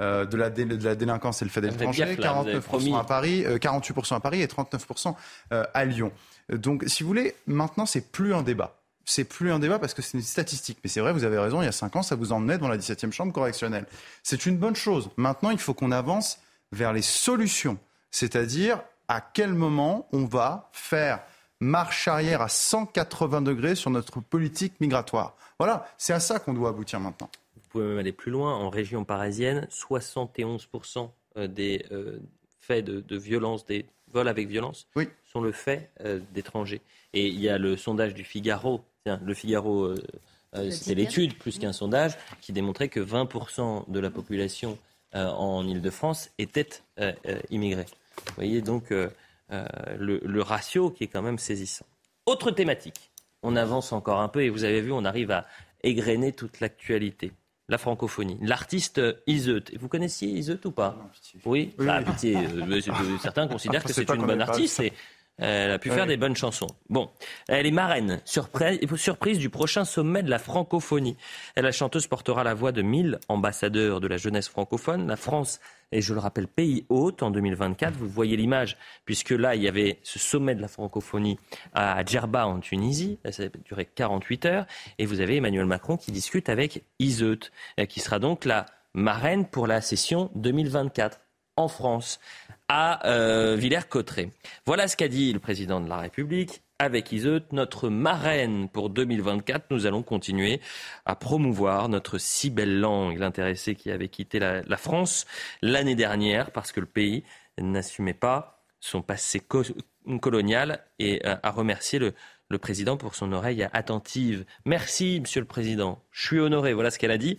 euh, de, la de la délinquance et le fait d'étranger, 49% à Paris, 48% euh, à Paris et 39% euh, à Lyon. Donc, si vous voulez, maintenant, c'est plus un débat. C'est plus un débat parce que c'est une statistique. Mais c'est vrai, vous avez raison, il y a 5 ans, ça vous emmenait dans la 17e chambre correctionnelle. C'est une bonne chose. Maintenant, il faut qu'on avance vers les solutions. C'est-à-dire à quel moment on va faire marche arrière à 180 degrés sur notre politique migratoire. Voilà, c'est à ça qu'on doit aboutir maintenant. Vous pouvez même aller plus loin. En région parisienne, 71% euh, des euh, faits de, violence, des vols avec violence, sont le fait euh, d'étrangers. Et il y a le sondage du Figaro. Tiens, le Figaro, c'était l'étude plus qu'un sondage qui démontrait que 20% de la population en Ile-de-France était immigrée. Vous voyez donc le, le ratio qui est quand même saisissant. Autre thématique. On avance encore un peu et vous avez vu, on arrive à égrener toute l'actualité la francophonie. L'artiste Iseut. Vous connaissiez Iseut ou pas Oui, oui. Bah, euh, certains considèrent que c'est une bonne artiste. Et, elle a pu faire des bonnes chansons. Bon, elle est marraine, surprise, du prochain sommet de la francophonie. la chanteuse portera la voix de 1000 ambassadeurs de la jeunesse francophone. La France est, je le rappelle, pays hôte en 2024. Vous voyez l'image, puisque là, il y avait ce sommet de la francophonie à Djerba en Tunisie. Ça a duré 48 heures. Et vous avez Emmanuel Macron qui discute avec Iseut, qui sera donc la marraine pour la session 2024 en France à euh, Villers-Cotterêts. Voilà ce qu'a dit le président de la République. Avec Iseut, notre marraine pour 2024, nous allons continuer à promouvoir notre si belle langue. L'intéressé qui avait quitté la, France l'année dernière parce que le pays n'assumait pas son passé colonial et euh, a remercié le, le président pour son oreille attentive. Merci, monsieur le président. Je suis honoré. Voilà ce qu'elle a dit.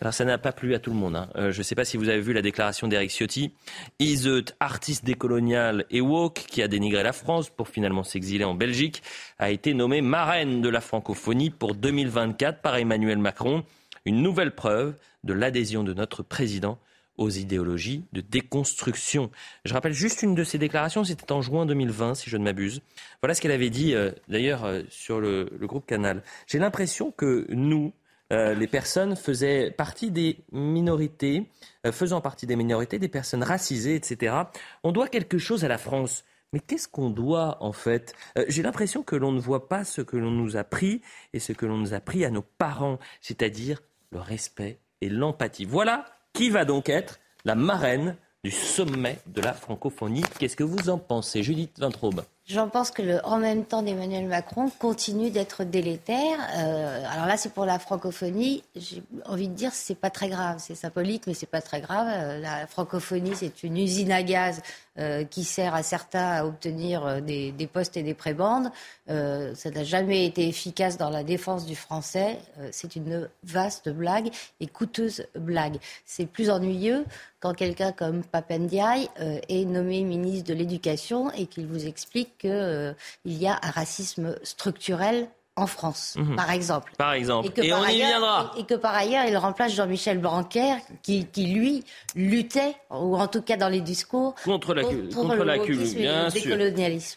Alors, ça n'a pas plu à tout le monde. Hein. Euh, je ne sais pas si vous avez vu la déclaration d'Eric Ciotti. Iseut, artiste décolonial et woke, qui a dénigré la France pour finalement s'exiler en Belgique, a été nommée marraine de la francophonie pour 2024 par Emmanuel Macron. Une nouvelle preuve de l'adhésion de notre président aux idéologies de déconstruction. Je rappelle juste une de ses déclarations, c'était en juin 2020, si je ne m'abuse. Voilà ce qu'elle avait dit, euh, d'ailleurs, euh, sur le, groupe Canal. J'ai l'impression que nous, euh, les personnes faisaient partie des minorités, faisant partie des minorités, des personnes racisées, etc. On doit quelque chose à la France. Mais qu'est-ce qu'on doit en fait? J'ai l'impression que l'on ne voit pas ce que l'on nous a pris et ce que l'on nous a pris à nos parents, c'est-à-dire le respect et l'empathie. Voilà qui va donc être la marraine du sommet de la francophonie? Qu'est-ce que vous en pensez, Judith Vintraube J'en pense que le en même temps d'Emmanuel Macron continue d'être délétère. Euh, alors là, c'est pour la francophonie. J'ai envie de dire, c'est pas très grave. C'est symbolique, mais c'est pas très grave. Euh, la francophonie, c'est une usine à gaz euh, qui sert à certains à obtenir des, des postes et des prébandes. ça n'a jamais été efficace dans la défense du français. c'est une vaste blague et coûteuse blague. C'est plus ennuyeux quand quelqu'un comme Papendiaï est nommé ministre de l'Éducation et qu'il vous explique qu'il euh, y a un racisme structurel en France, mhm. par exemple. Par exemple. Et, on y viendra. Et, que par ailleurs, il remplace Jean-Michel Blanquer, qui, lui, luttait, ou en tout cas dans les discours, contre la, contre, la bien sûr.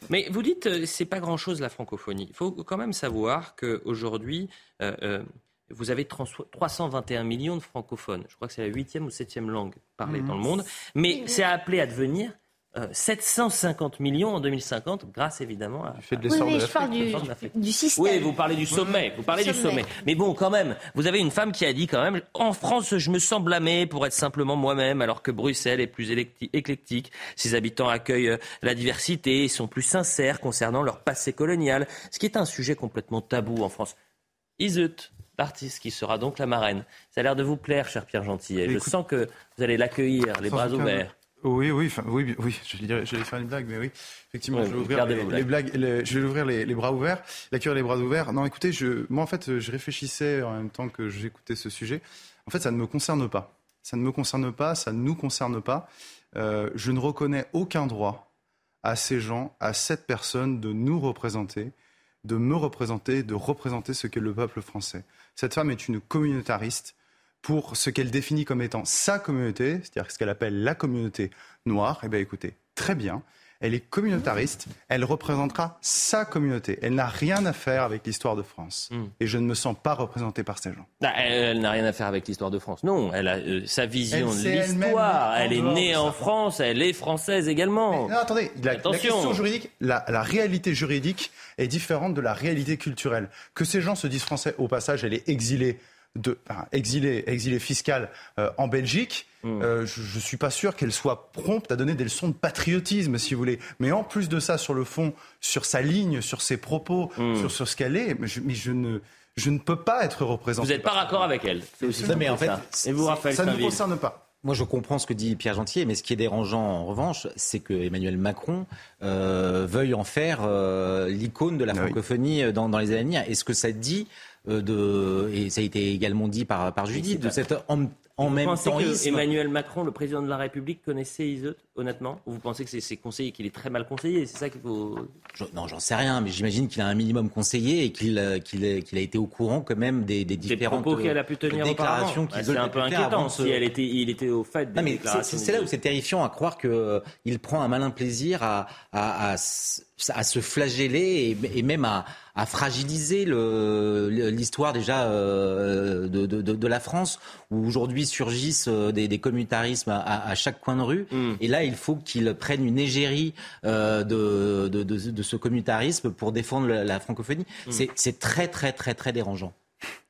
Mais vous dites, euh, c'est pas grand-chose la francophonie. Il faut quand même savoir qu'aujourd'hui, euh, vous avez 321 millions de francophones. Je crois que c'est la huitième ou septième langue parlée dans le monde. Mais c'est appelé à devenir 750 euh, millions en 2050, grâce évidemment à. oui, mais je parle du, système. Oui, vous parlez du sommet. Vous parlez du sommet. Mais bon, quand même, vous avez une femme qui a dit quand même en France, je me sens blâmée pour être simplement moi-même, alors que Bruxelles est plus éclectique. Ses habitants accueillent euh, la diversité et sont plus sincères concernant leur passé colonial, ce qui est un sujet complètement tabou en France. Iseut, l'artiste qui sera donc la marraine. Ça a l'air de vous plaire, cher Pierre Gentil. Je sens que vous allez l'accueillir, les bras ouverts. Oui, oui, oui, oui, j'allais faire une blague, mais oui, effectivement, je vais ouvrir les, blagues, je vais ouvrir les, bras ouverts, la cure les bras ouverts. Non, écoutez, je, moi en fait, je réfléchissais en même temps que j'écoutais ce sujet. En fait, ça ne me concerne pas. Ça ne me concerne pas, ça ne nous concerne pas. Euh, je ne reconnais aucun droit à ces gens, à cette personne de nous représenter, de me représenter, de représenter ce qu'est le peuple français. Cette femme est une communautariste pour ce qu'elle définit comme étant sa communauté, c'est-à-dire ce qu'elle appelle la communauté noire, eh bien écoutez, très bien. Elle est communautariste, elle représentera sa communauté. Elle n'a rien à faire avec l'histoire de France. Hmm. Et je ne me sens pas représenté par ces gens. Bah, elle, n'a rien à faire avec l'histoire de France. Non, elle a euh, sa vision de l'histoire. Elle, est née en France, elle est française également. non, attendez, la, question juridique, la, la, réalité juridique est différente de la réalité culturelle. Que ces gens se disent français, au passage, elle est exilée de exilée, exilée fiscale en Belgique. Hmm. je ne suis pas sûr qu'elle soit prompte à donner des leçons de patriotisme, si vous voulez. Mais en plus de ça, sur le fond, sur sa ligne, sur ses propos, Hmm. sur, sur ce qu'elle est, mais je, mais je ne, je ne peux pas être représenté. Vous n'êtes pas raccord avec elle. C'est aussi Non, mais en fait, ça. Et vous, Raphaël ça ne nous Steinville concerne pas. Moi, je comprends ce que dit Pierre Gentier, mais ce qui est dérangeant, en revanche, c'est que Emmanuel Macron euh, veuille en faire euh, l'icône de la Ah oui. francophonie euh, dans, dans les années à venir. Et ce que ça dit, euh, de, et ça a été également dit par, par Judith, de cet en, en Vous même pensez temps Emmanuel Macron, le président de la République, connaissait Iseut, honnêtement? Ou vous pensez que c'est ses conseillers, qu'il est très mal conseillé C'est ça qu'il faut. Je- non, j'en sais rien, mais j'imagine qu'il a un minimum conseillé et qu'il euh, qu'il a été au courant quand même des, des Des différentes propos qu'elle a pu tenir déclarations auparavant. qu'il C'est un peu inquiétant si elle était, il était au fait des Non, mais c'est- déclarations. c'est c'est là où c'est terrifiant à croire qu'il prend un malin plaisir à, à, à s- à se flageller et, et même à, à fragiliser l'histoire déjà euh, de, de- de- de la France, où aujourd'hui surgissent euh, des, des communautarismes à, à chaque coin de rue. Hmm. Et là, il faut qu'il prenne une égérie euh, de, de, de- de ce communautarisme pour défendre la, la francophonie. Hmm. C'est- très, très, très, très dérangeant.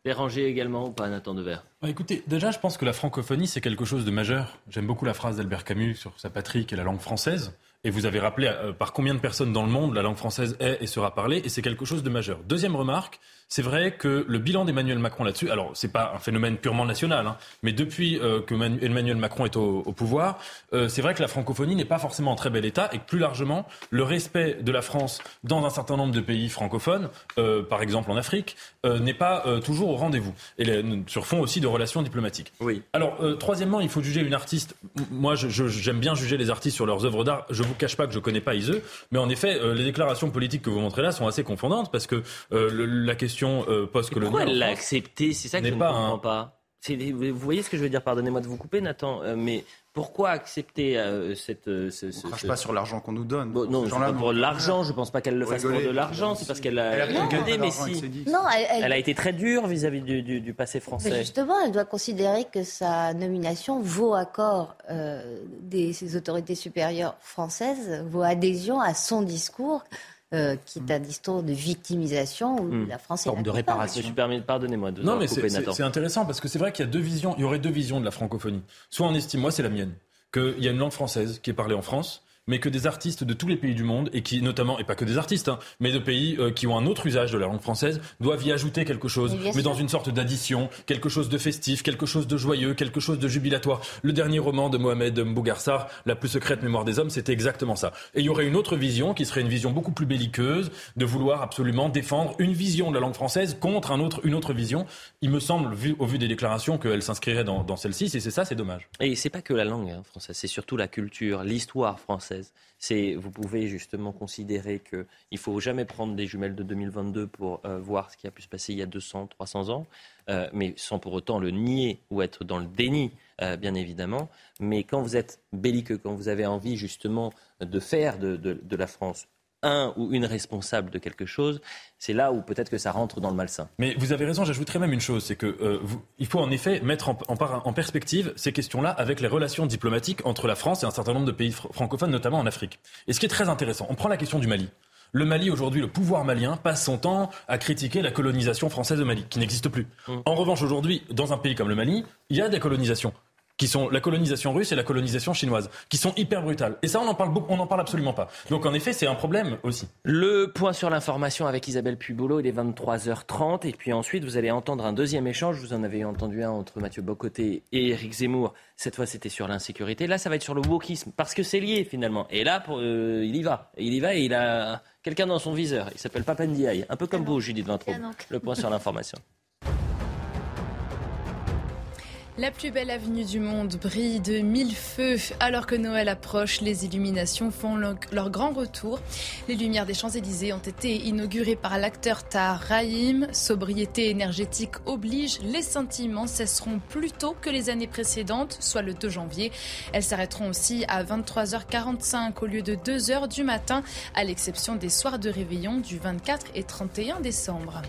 Dérangé également ou pas, Nathan Devers? Bah, écoutez, déjà, je pense que la francophonie, c'est quelque chose de majeur. J'aime beaucoup la phrase d'Albert Camus sur sa patrie, qui est la langue française. Et vous avez rappelé euh, par combien de personnes dans le monde la langue française est et sera parlée, et c'est quelque chose de majeur. Deuxième remarque, c'est vrai que le bilan d'Emmanuel Macron là-dessus, alors c'est pas un phénomène purement national, hein, mais depuis euh, que Manu- Emmanuel Macron est au, au pouvoir, euh, c'est vrai que la francophonie n'est pas forcément en très bel état, et que plus largement, le respect de la France dans un certain nombre de pays francophones, euh, par exemple en Afrique, euh, n'est pas euh, toujours au rendez-vous, et les- sur fond aussi de relations diplomatiques. Oui. Alors, euh, troisièmement, il faut juger une artiste. Moi, j'aime bien juger les artistes sur leurs œuvres d'art. Je vous cache pas que je connais pas Iseux, mais en effet, les déclarations politiques que vous montrez là sont assez confondantes parce que le- la question euh, post-coloniale. Pourquoi elle l'a accepté? C'est ça que je ne pas comprends un- pas. Vous voyez ce que je veux dire Pardonnez-moi de vous couper, Nathan, euh, mais pourquoi accepter euh, cette. euh, ce, ce- On crache ce- pas sur l'argent qu'on nous donne. Bon, non, pas pour l'argent. Je pense pas qu'elle le fasse pour de l'argent. C'est parce qu'elle a. Elle a mais si. Non, elle, elle- Elle a été très dure vis-à-vis du, du- du passé mais français. justement, elle doit considérer que sa nomination vaut accord euh, des ses autorités supérieures françaises, vaut adhésion à son discours, euh, qui est un discours de victimisation où Hmm. la France est Forme la de réparation. Je me suis permis, pardonnez-moi de Non, mais c'est intéressant parce que c'est vrai qu'il y a deux visions. Il y aurait deux visions de la francophonie. Soit on estime, moi c'est la mienne, qu'il y a une langue française qui est parlée en France, mais que des artistes de tous les pays du monde et qui notamment et pas que des artistes, hein, mais de pays euh, qui ont un autre usage de la langue française doivent y ajouter quelque chose, Mais dans une sorte d'addition, quelque chose de festif, quelque chose de joyeux, quelque chose de jubilatoire. Le dernier roman de Mohamed Mbougarsar, La plus secrète mémoire des hommes, c'était exactement ça. Et il y aurait une autre vision qui serait une vision beaucoup plus belliqueuse, de vouloir absolument défendre une vision de la langue française contre un autre, une autre vision. Il me semble, vu, au vu des déclarations, qu'elle s'inscrirait dans, dans celle-ci. Si c'est ça, c'est dommage. Et c'est pas que la langue hein, française, c'est surtout la culture, l'histoire française. Vous pouvez justement considérer que il faut jamais prendre des jumelles de 2022 pour euh, voir ce qui a pu se passer il y a 200, 300 ans, euh, mais sans pour autant le nier ou être dans le déni, euh, bien évidemment. Mais quand vous êtes belliqueux, quand vous avez envie justement de faire de la France un ou une responsable de quelque chose, c'est là où peut-être que ça rentre dans le malsain. Mais vous avez raison, j'ajouterais même une chose, c'est que euh, vous- il faut en effet mettre en, en par- en perspective ces questions-là avec les relations diplomatiques entre la France et un certain nombre de pays fr- francophones, notamment en Afrique. Et ce qui est très intéressant, on prend la question du Mali. Le Mali, aujourd'hui, le pouvoir malien passe son temps à critiquer la colonisation française au Mali, qui n'existe plus. En revanche, aujourd'hui, dans un pays comme le Mali, il y a des colonisations qui sont la colonisation russe et la colonisation chinoise, qui sont hyper brutales. Et ça, on en parle beaucoup, on n'en parle absolument pas. Donc, en effet, c'est un problème aussi. Le point sur l'information avec Isabelle Pubolo, il est 23h30. Et puis ensuite, vous allez entendre un deuxième échange. Vous en avez entendu un entre Mathieu Bocoté et Éric Zemmour. Cette fois, c'était sur l'insécurité. Là, ça va être sur le wokisme, parce que c'est lié finalement. Et là, pour, euh, il y va. Il y va et il a quelqu'un dans son viseur. Il s'appelle Papendiaï. Un peu comme vous, Judith Vintraud. Donc. Le point sur l'information. [laughs] La plus belle avenue du monde brille de mille feux. Alors que Noël approche, les illuminations font leur, grand retour. Les lumières des Champs-Élysées ont été inaugurées par l'acteur Tahar Rahim. Sobriété énergétique oblige, les sentiments cesseront plus tôt que les années précédentes, soit le 2 janvier. Elles s'arrêteront aussi à 23h45 au lieu de 2h du matin, à l'exception des soirs de réveillon du 24 et 31 décembre.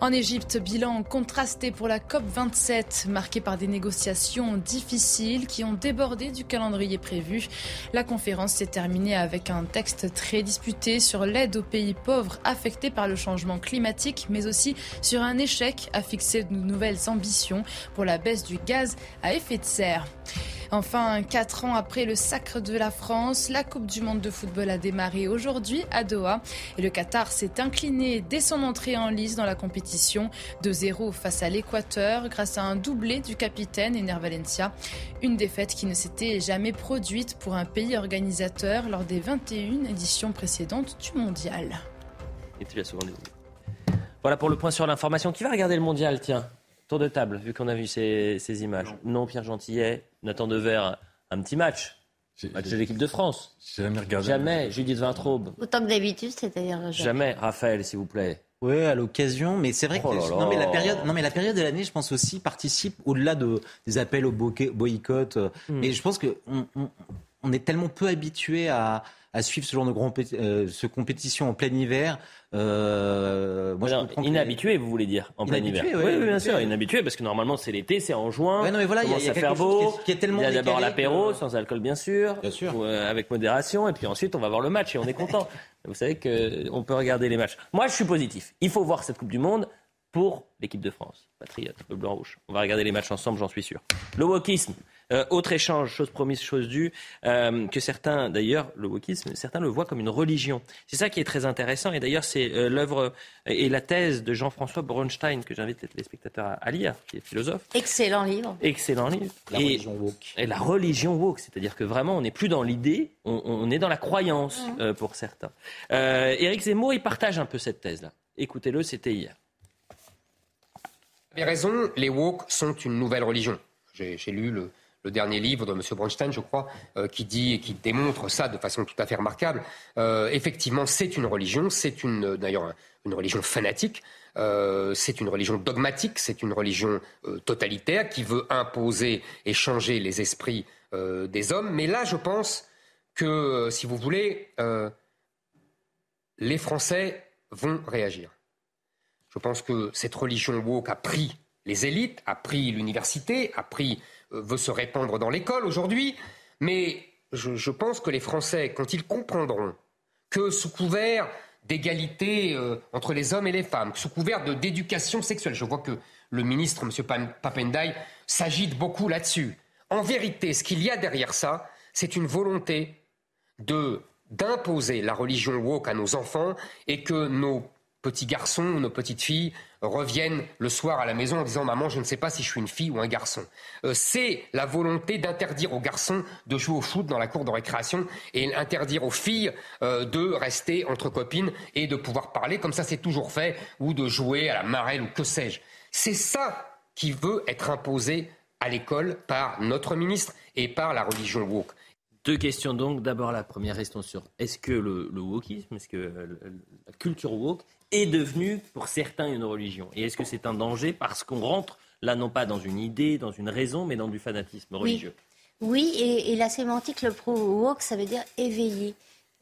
En Égypte, bilan contrasté pour la COP27, marqué par des négociations difficiles qui ont débordé du calendrier prévu. La conférence s'est terminée avec un texte très disputé sur l'aide aux pays pauvres affectés par le changement climatique, mais aussi sur un échec à fixer de nouvelles ambitions pour la baisse du gaz à effet de serre. Enfin, quatre ans après le sacre de la France, la Coupe du Monde de football a démarré aujourd'hui à Doha et le Qatar s'est incliné dès son entrée en lice dans la compétition de 0 face à l'Équateur grâce à un doublé du capitaine Ener Valencia. Une défaite qui ne s'était jamais produite pour un pays organisateur lors des 21 éditions précédentes du mondial. Et tu souvent. Voilà pour le point sur l'information. Qui va regarder le mondial, tiens? Tour de table, vu qu'on a vu ces, ces images. Non. Pierre Gentillet, Nathan Dever, un petit match. Match de l'équipe de France. Jamais regardé. Jamais. Judith Vintraube. Autant que d'habitude, c'est-à-dire. Jamais. jamais. Raphaël, s'il vous plaît. Oui, à l'occasion, mais c'est vrai oh que non mais la période, non mais la période de l'année, je pense aussi participe au-delà de, des appels au boycott. Hmm. Mais je pense que on, on, on est tellement peu habitué à, à suivre ce genre de grand, euh, ce compétition en plein hiver. Euh, moi, Alors, je inhabitué, vous voulez dire, en plein hiver. Oui, oui, bien sûr, inhabitué, parce que normalement c'est l'été, c'est en juin. Ouais, non, mais voilà, il y a, faire beau. Qui est, qui est tellement il y a d'abord l'apéro, sans alcool bien sûr, bien sûr. Ou, euh, avec modération, et puis ensuite on va voir le match et on est content. [laughs] vous savez qu'on peut regarder les matchs. Moi, je suis positif. Il faut voir cette Coupe du Monde pour l'équipe de France. Patriote, le blanc-rouge. On va regarder les matchs ensemble, j'en suis sûr. Le wokisme. Euh, autre échange, chose promise, chose due, euh, que certains, d'ailleurs, le wokisme, certains le voient comme une religion. C'est ça qui est très intéressant. Et d'ailleurs, c'est euh, l'œuvre et la thèse de Jean-François Bronstein que j'invite les spectateurs à, à, lire, qui est philosophe. Excellent livre. Excellent livre. La et, religion woke. Et la religion woke, c'est-à-dire que vraiment, on n'est plus dans l'idée, on, on, est dans la croyance mmh. pour certains. Éric Zemmour, il partage un peu cette thèse-là. Écoutez-le, c'était hier. Vous avez raison, les woke sont une nouvelle religion. J'ai lu le, le dernier livre de M. Bronstein, je crois, euh, qui dit et qui démontre ça de façon tout à fait remarquable. Euh, effectivement, c'est une religion, c'est une, d'ailleurs une religion fanatique, euh, c'est une religion dogmatique, c'est une religion euh, totalitaire qui veut imposer et changer les esprits euh, des hommes. Mais là, je pense que, si vous voulez, les Français vont réagir. Je pense que cette religion woke a pris les élites, a pris l'université, a pris veut se répandre dans l'école aujourd'hui, mais je, pense que les Français, quand ils comprendront que sous couvert d'égalité euh, entre les hommes et les femmes, sous couvert d'éducation sexuelle, je vois que le ministre, M. Papendai, s'agite beaucoup là-dessus. En vérité, ce qu'il y a derrière ça, c'est une volonté de d'imposer la religion woke à nos enfants et que nos petits garçons nos petites filles reviennent le soir à la maison en disant Maman, je ne sais pas si je suis une fille ou un garçon. Euh, c'est la volonté d'interdire aux garçons de jouer au foot dans la cour de récréation et interdire aux filles euh, de rester entre copines et de pouvoir parler comme ça c'est toujours fait ou de jouer à la marelle ou que sais-je. C'est ça qui veut être imposé à l'école par notre ministre et par la religion woke. Deux questions donc. D'abord, la première, restons sur est-ce que le, le wokisme, est-ce que la culture woke est devenue pour certains une religion Et est-ce que c'est un danger parce qu'on rentre là non pas dans une idée, dans une raison, mais dans du fanatisme religieux? Oui, oui et, et, la sémantique, le pro-woke, ça veut dire éveiller.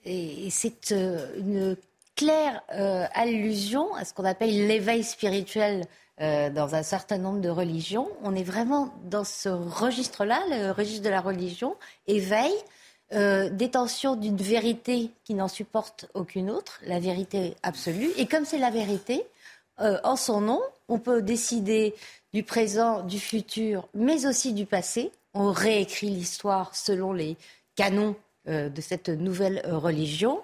Et, et c'est euh, une claire euh, allusion à ce qu'on appelle l'éveil spirituel euh, dans un certain nombre de religions. On est vraiment dans ce registre-là, le registre de la religion, éveil, euh, détention d'une vérité qui n'en supporte aucune autre, la vérité absolue. Et comme c'est la vérité, euh, en son nom, on peut décider du présent, du futur, mais aussi du passé. On réécrit l'histoire selon les canons euh, de cette nouvelle religion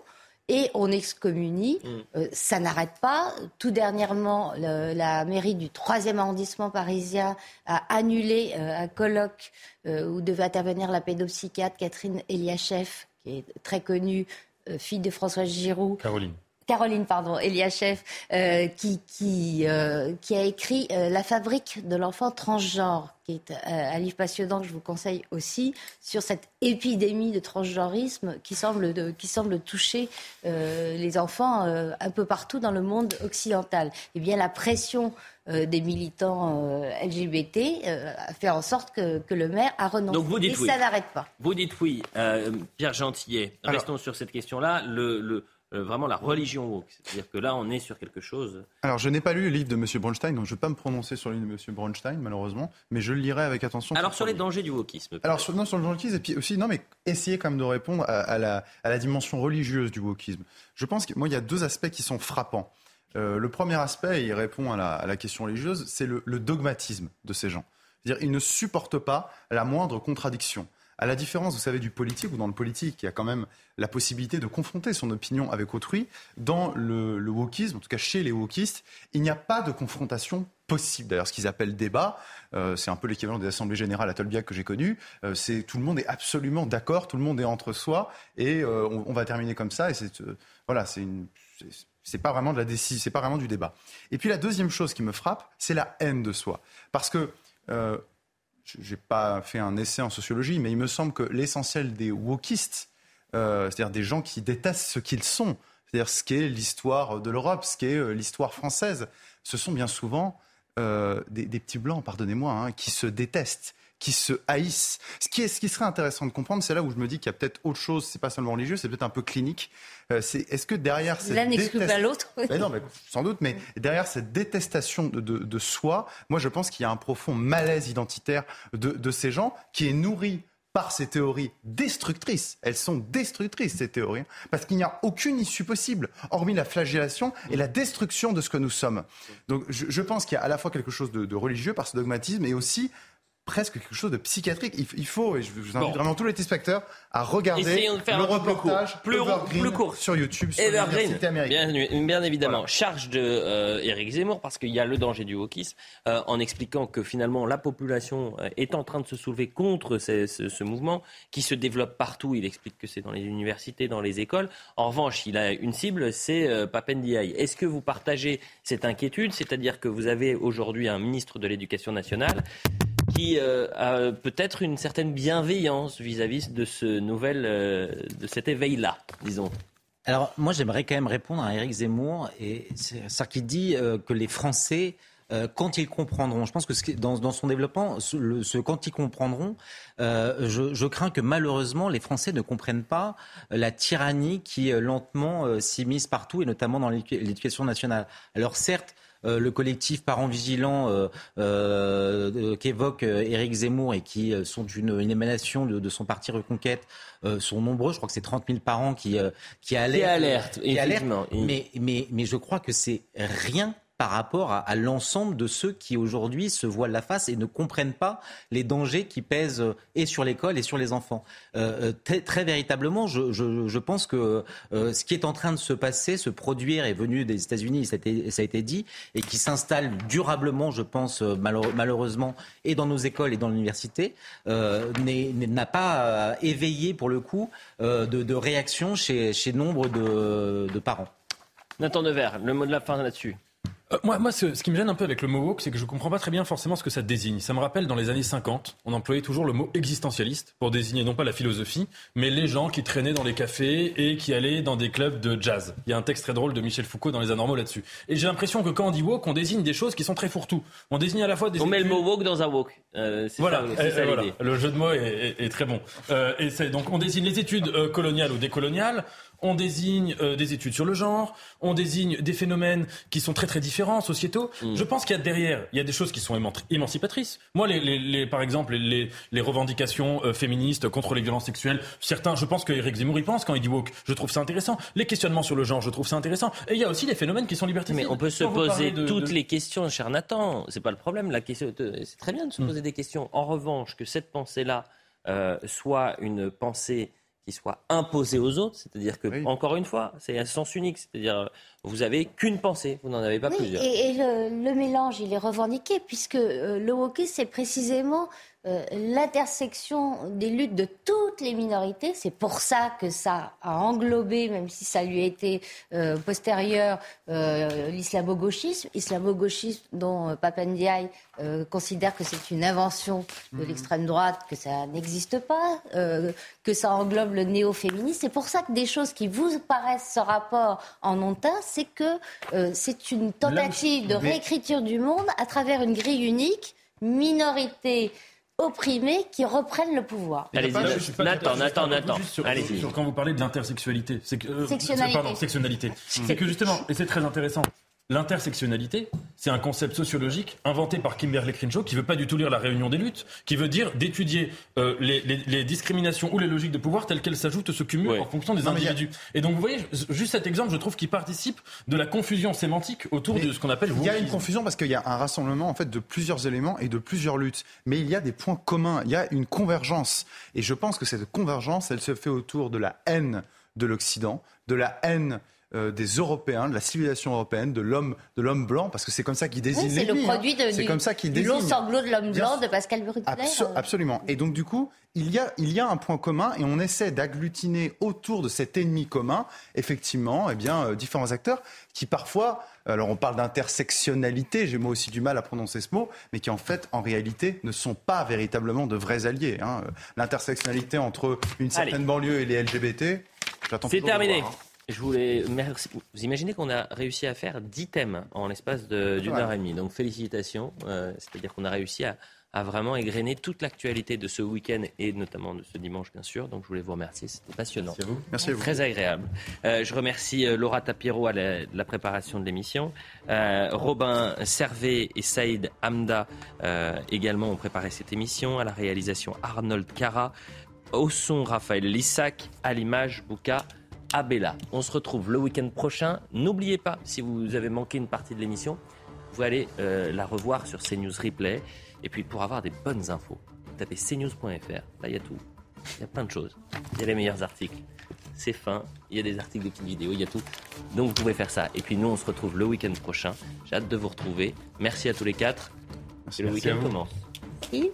et on excommunie. Mm. Euh, ça n'arrête pas. Tout dernièrement, le, la mairie du 3e arrondissement parisien a annulé euh, un colloque euh, où devait intervenir la pédopsychiatre Catherine Eliachev, qui est très connue, euh, fille de François Giroud. Caroline. Caroline, pardon, Eliachev, euh, qui, qui, euh, qui, a écrit euh, La fabrique de l'enfant transgenre, qui est un livre passionnant que je vous conseille aussi, sur cette épidémie de transgenrisme qui semble, de, qui semble toucher les enfants un peu partout dans le monde occidental. Eh bien, la pression des militants LGBT a fait en sorte que, que, le maire a renoncé. Donc vous dites Et oui. ça n'arrête pas. Vous dites oui. Pierre Gentillet, restons Alors, sur cette question-là. le, le euh, vraiment la religion woke. C'est-à-dire que là, on est sur quelque chose. Alors, je n'ai pas lu le livre de M. Bronstein, donc je ne vais pas me prononcer sur le livre de M. Bronstein, malheureusement, mais je le lirai avec attention. Alors, sur les dangers du wokisme. Alors, sur, non, sur le wokisme, et puis aussi, non, mais essayer quand même de répondre à, la, à la, dimension religieuse du wokisme. Je pense que moi, il y a deux aspects qui sont frappants. Euh, le premier aspect, et il répond à la, à la question religieuse, c'est le, le dogmatisme de ces gens. C'est-à-dire, ils ne supportent pas la moindre contradiction. À la différence, vous savez, du politique, ou dans le politique, il y a quand même la possibilité de confronter son opinion avec autrui. Dans le, wokisme, en tout cas chez les wokistes, il n'y a pas de confrontation possible. D'ailleurs, ce qu'ils appellent débat, euh, c'est un peu l'équivalent des assemblées générales à Tolbiac que j'ai connu. Euh, c'est tout le monde est absolument d'accord, tout le monde est entre soi, et euh, on, va terminer comme ça. Et c'est voilà, c'est pas vraiment de la décision, c'est pas vraiment du débat. Et puis la deuxième chose qui me frappe, c'est la haine de soi, parce que n'ai pas fait un essai en sociologie, mais il me semble que l'essentiel des wokistes, euh, c'est-à-dire des gens qui détestent ce qu'ils sont, c'est-à-dire ce qu'est l'histoire de l'Europe, ce qu'est euh, l'histoire française, ce sont bien souvent euh, des, des, petits blancs, pardonnez-moi, hein, qui se détestent, qui se haïssent. Ce qui, est, ce qui serait intéressant de comprendre, c'est là où je me dis qu'il y a peut-être autre chose, c'est pas seulement religieux, c'est peut-être un peu clinique. Euh, c'est, est-ce que derrière cette L'un n'exclut pas l'autre mais Non, mais sans doute, mais derrière cette détestation de, de, de soi, moi je pense qu'il y a un profond malaise identitaire de, de ces gens qui est nourri par ces théories destructrices. Elles sont destructrices, ces théories, parce qu'il n'y a aucune issue possible, hormis la flagellation et la destruction de ce que nous sommes. Donc je, je pense qu'il y a à la fois quelque chose de, de religieux par ce dogmatisme, et aussi presque quelque chose de psychiatrique. Il, faut, et je vous invite bon. vraiment tous les téléspectateurs à regarder le reportage plus plus court. sur YouTube sur Evergreen, bien, bien, évidemment. Voilà. Charge de euh, Zemmour, parce qu'il y a le danger du wokisme, euh, en expliquant que finalement la population euh, est en train de se soulever contre ce mouvement qui se développe partout. Il explique que c'est dans les universités, dans les écoles. En revanche, il a une cible, c'est euh, Papendiaï. Est-ce que vous partagez cette inquiétude? C'est-à-dire que vous avez aujourd'hui un ministre de l'Éducation nationale qui euh, a peut-être une certaine bienveillance vis-à-vis -vis de ce nouvel, euh, de cet éveil-là, disons. Alors moi j'aimerais quand même répondre à Éric Zemmour et ça qui dit euh, que les Français quand ils comprendront, je pense que dans, son développement, ce, quand ils comprendront, je, crains que malheureusement les Français ne comprennent pas la tyrannie qui lentement s'immisce partout et notamment dans l'éducation nationale. Alors certes, euh, le collectif Parents Vigilants euh, euh, qu'évoque Éric Zemmour et qui sont une, une émanation de, de, son parti Reconquête sont nombreux. Je crois que c'est 30 000 parents qui, qui alertent. Qui alerte, mais, mais, mais je crois que c'est rien par rapport à, l'ensemble de ceux qui aujourd'hui se voilent la face et ne comprennent pas les dangers qui pèsent euh, et sur l'école et sur les enfants. Euh, très, très, véritablement, je, pense que euh, ce qui est en train de se passer, se produire, est venu des États-Unis, ça, a été dit, et qui s'installe durablement, je pense, malheureusement, et dans nos écoles et dans l'université, euh, n'a pas éveillé, pour le coup, de, de réaction chez, chez nombre de, de parents. Nathan Devers, le mot de la fin là-dessus. Euh, moi, moi ce, ce, qui me gêne un peu avec le mot woke, c'est que je ne comprends pas très bien forcément ce que ça désigne. Ça me rappelle dans les années 50, on employait toujours le mot existentialiste pour désigner non pas la philosophie, mais les gens qui traînaient dans les cafés et qui allaient dans des clubs de jazz. Il y a un texte très drôle de Michel Foucault dans Les Anormaux là-dessus. Et j'ai l'impression que quand on dit woke, on désigne des choses qui sont très fourre-tout. On désigne à la fois des. On met le mot woke dans un woke. Euh, voilà, ça, ça voilà. le jeu de mots est, est, est très bon. Euh, et donc on désigne les études euh, coloniales ou décoloniales on désigne euh, des études sur le genre, on désigne des phénomènes qui sont très très différents, sociétaux. Mmh. Je pense qu'il y a derrière, il y a des choses qui sont émancipatrices. Moi, les, les, les par exemple, les, les revendications euh, féministes contre les violences sexuelles, certains, je pense que Eric Zemmour y pense quand il dit woke. Je trouve ça intéressant. Les questionnements sur le genre, je trouve ça intéressant. Et il y a aussi des phénomènes qui sont liberticides. Mais on peut se poser de, toutes de... les questions, cher Nathan. C'est pas le problème. La question, c'est très bien de se poser mmh. des questions. En revanche, que cette pensée-là euh, soit une pensée qui soit imposé aux autres, c'est-à-dire que, oui. encore une fois, c'est un sens unique, c'est-à-dire vous avez qu'une pensée, vous n'en avez pas oui, plusieurs. Et, et le, le, mélange, il est revendiqué, puisque euh, le wokisme, c'est précisément euh, l'intersection des luttes de toutes les minorités. C'est pour ça que ça a englobé, même si ça lui a été euh, postérieur, euh, l'islamo-gauchisme. Islamo-gauchisme dont euh, Papandiaï considère que c'est une invention de mmh. l'extrême droite, que ça n'existe pas, que ça englobe le néo-féminisme. C'est pour ça que des choses qui vous paraissent ce rapport en ont un, c'est que c'est une tentative de réécriture du monde à travers une grille unique, minorité opprimés qui reprennent le pouvoir. Allez-y, Nathan, Nathan, Nathan. Allez-y. Sur quand vous parlez de l'intersexualité, c'est que euh, Sectionnalité. pardon, sectionnalité, c'est que justement, et c'est très intéressant. L'intersectionnalité, c'est un concept sociologique inventé par Kimberly Crenshaw qui veut pas du tout lire la réunion des luttes, qui veut dire d'étudier euh, les, les- les discriminations ou les logiques de pouvoir telles qu'elles s'ajoutent ou se cumulent en fonction des Non, a- individus. Et donc vous voyez, juste cet exemple, je trouve qu'il participe de la confusion sémantique autour de ce qu'on appelle Il y a une confusion parce qu'il y a un rassemblement en fait de plusieurs éléments et de plusieurs luttes. Mais il y a des points communs, il y a une convergence. Et je pense que cette convergence, elle se fait autour de la haine de l'Occident, de la haine des Européens, de la civilisation européenne, de l'homme, de l'homme blanc, parce que c'est comme ça qu'il désigne Oui, c'est le hein. produit de, C'est du, comme ça qu'il du désigne. long sanglot de l'homme blanc de Pascal Bruckner. Abso- absolument. Et donc, du coup, il y, a, il y a un point commun et on essaie d'agglutiner autour de cet ennemi commun, effectivement, eh bien, euh, différents acteurs qui parfois, alors on parle d'intersectionnalité, j'ai moi aussi du mal à prononcer ce mot, mais qui en fait, en réalité, ne sont pas véritablement de vrais alliés. hein. L'intersectionnalité entre une certaine Allez. banlieue et les LGBT, j'attends C'est terminé. voir, hein. Je voulais merci. Vous imaginez qu'on a réussi à faire 10 thèmes en l'espace de- d'une Ouais. heure et demie. Donc félicitations. Euh, C'est-à-dire qu'on a réussi à, à vraiment égrener toute l'actualité de ce week-end et notamment de ce dimanche bien sûr. Donc je voulais vous remercier. C'était passionnant. Merci à vous. Merci à vous. Très agréable. Euh, je remercie euh, Laura Tapiro à la, la préparation de l'émission. Euh, Robin Servet et Saïd Hamda euh, également ont préparé cette émission. À la réalisation Arnold Cara. Au son Raphaël Lissac. À l'image Bouka Abella. On se retrouve le week-end prochain. N'oubliez pas, si vous avez manqué une partie de l'émission, vous allez euh, la revoir sur CNews Replay. Et puis pour avoir des bonnes infos, tapez cnews.fr. Là, il y a tout. Il y a plein de choses. Il y a les meilleurs articles. C'est fin. Il y a des articles, des petites vidéos, il y a tout. Donc vous pouvez faire ça. Et puis nous, on se retrouve le week-end prochain. J'ai hâte de vous retrouver. Merci à tous les quatre. Et le week-end vous. commence. Merci.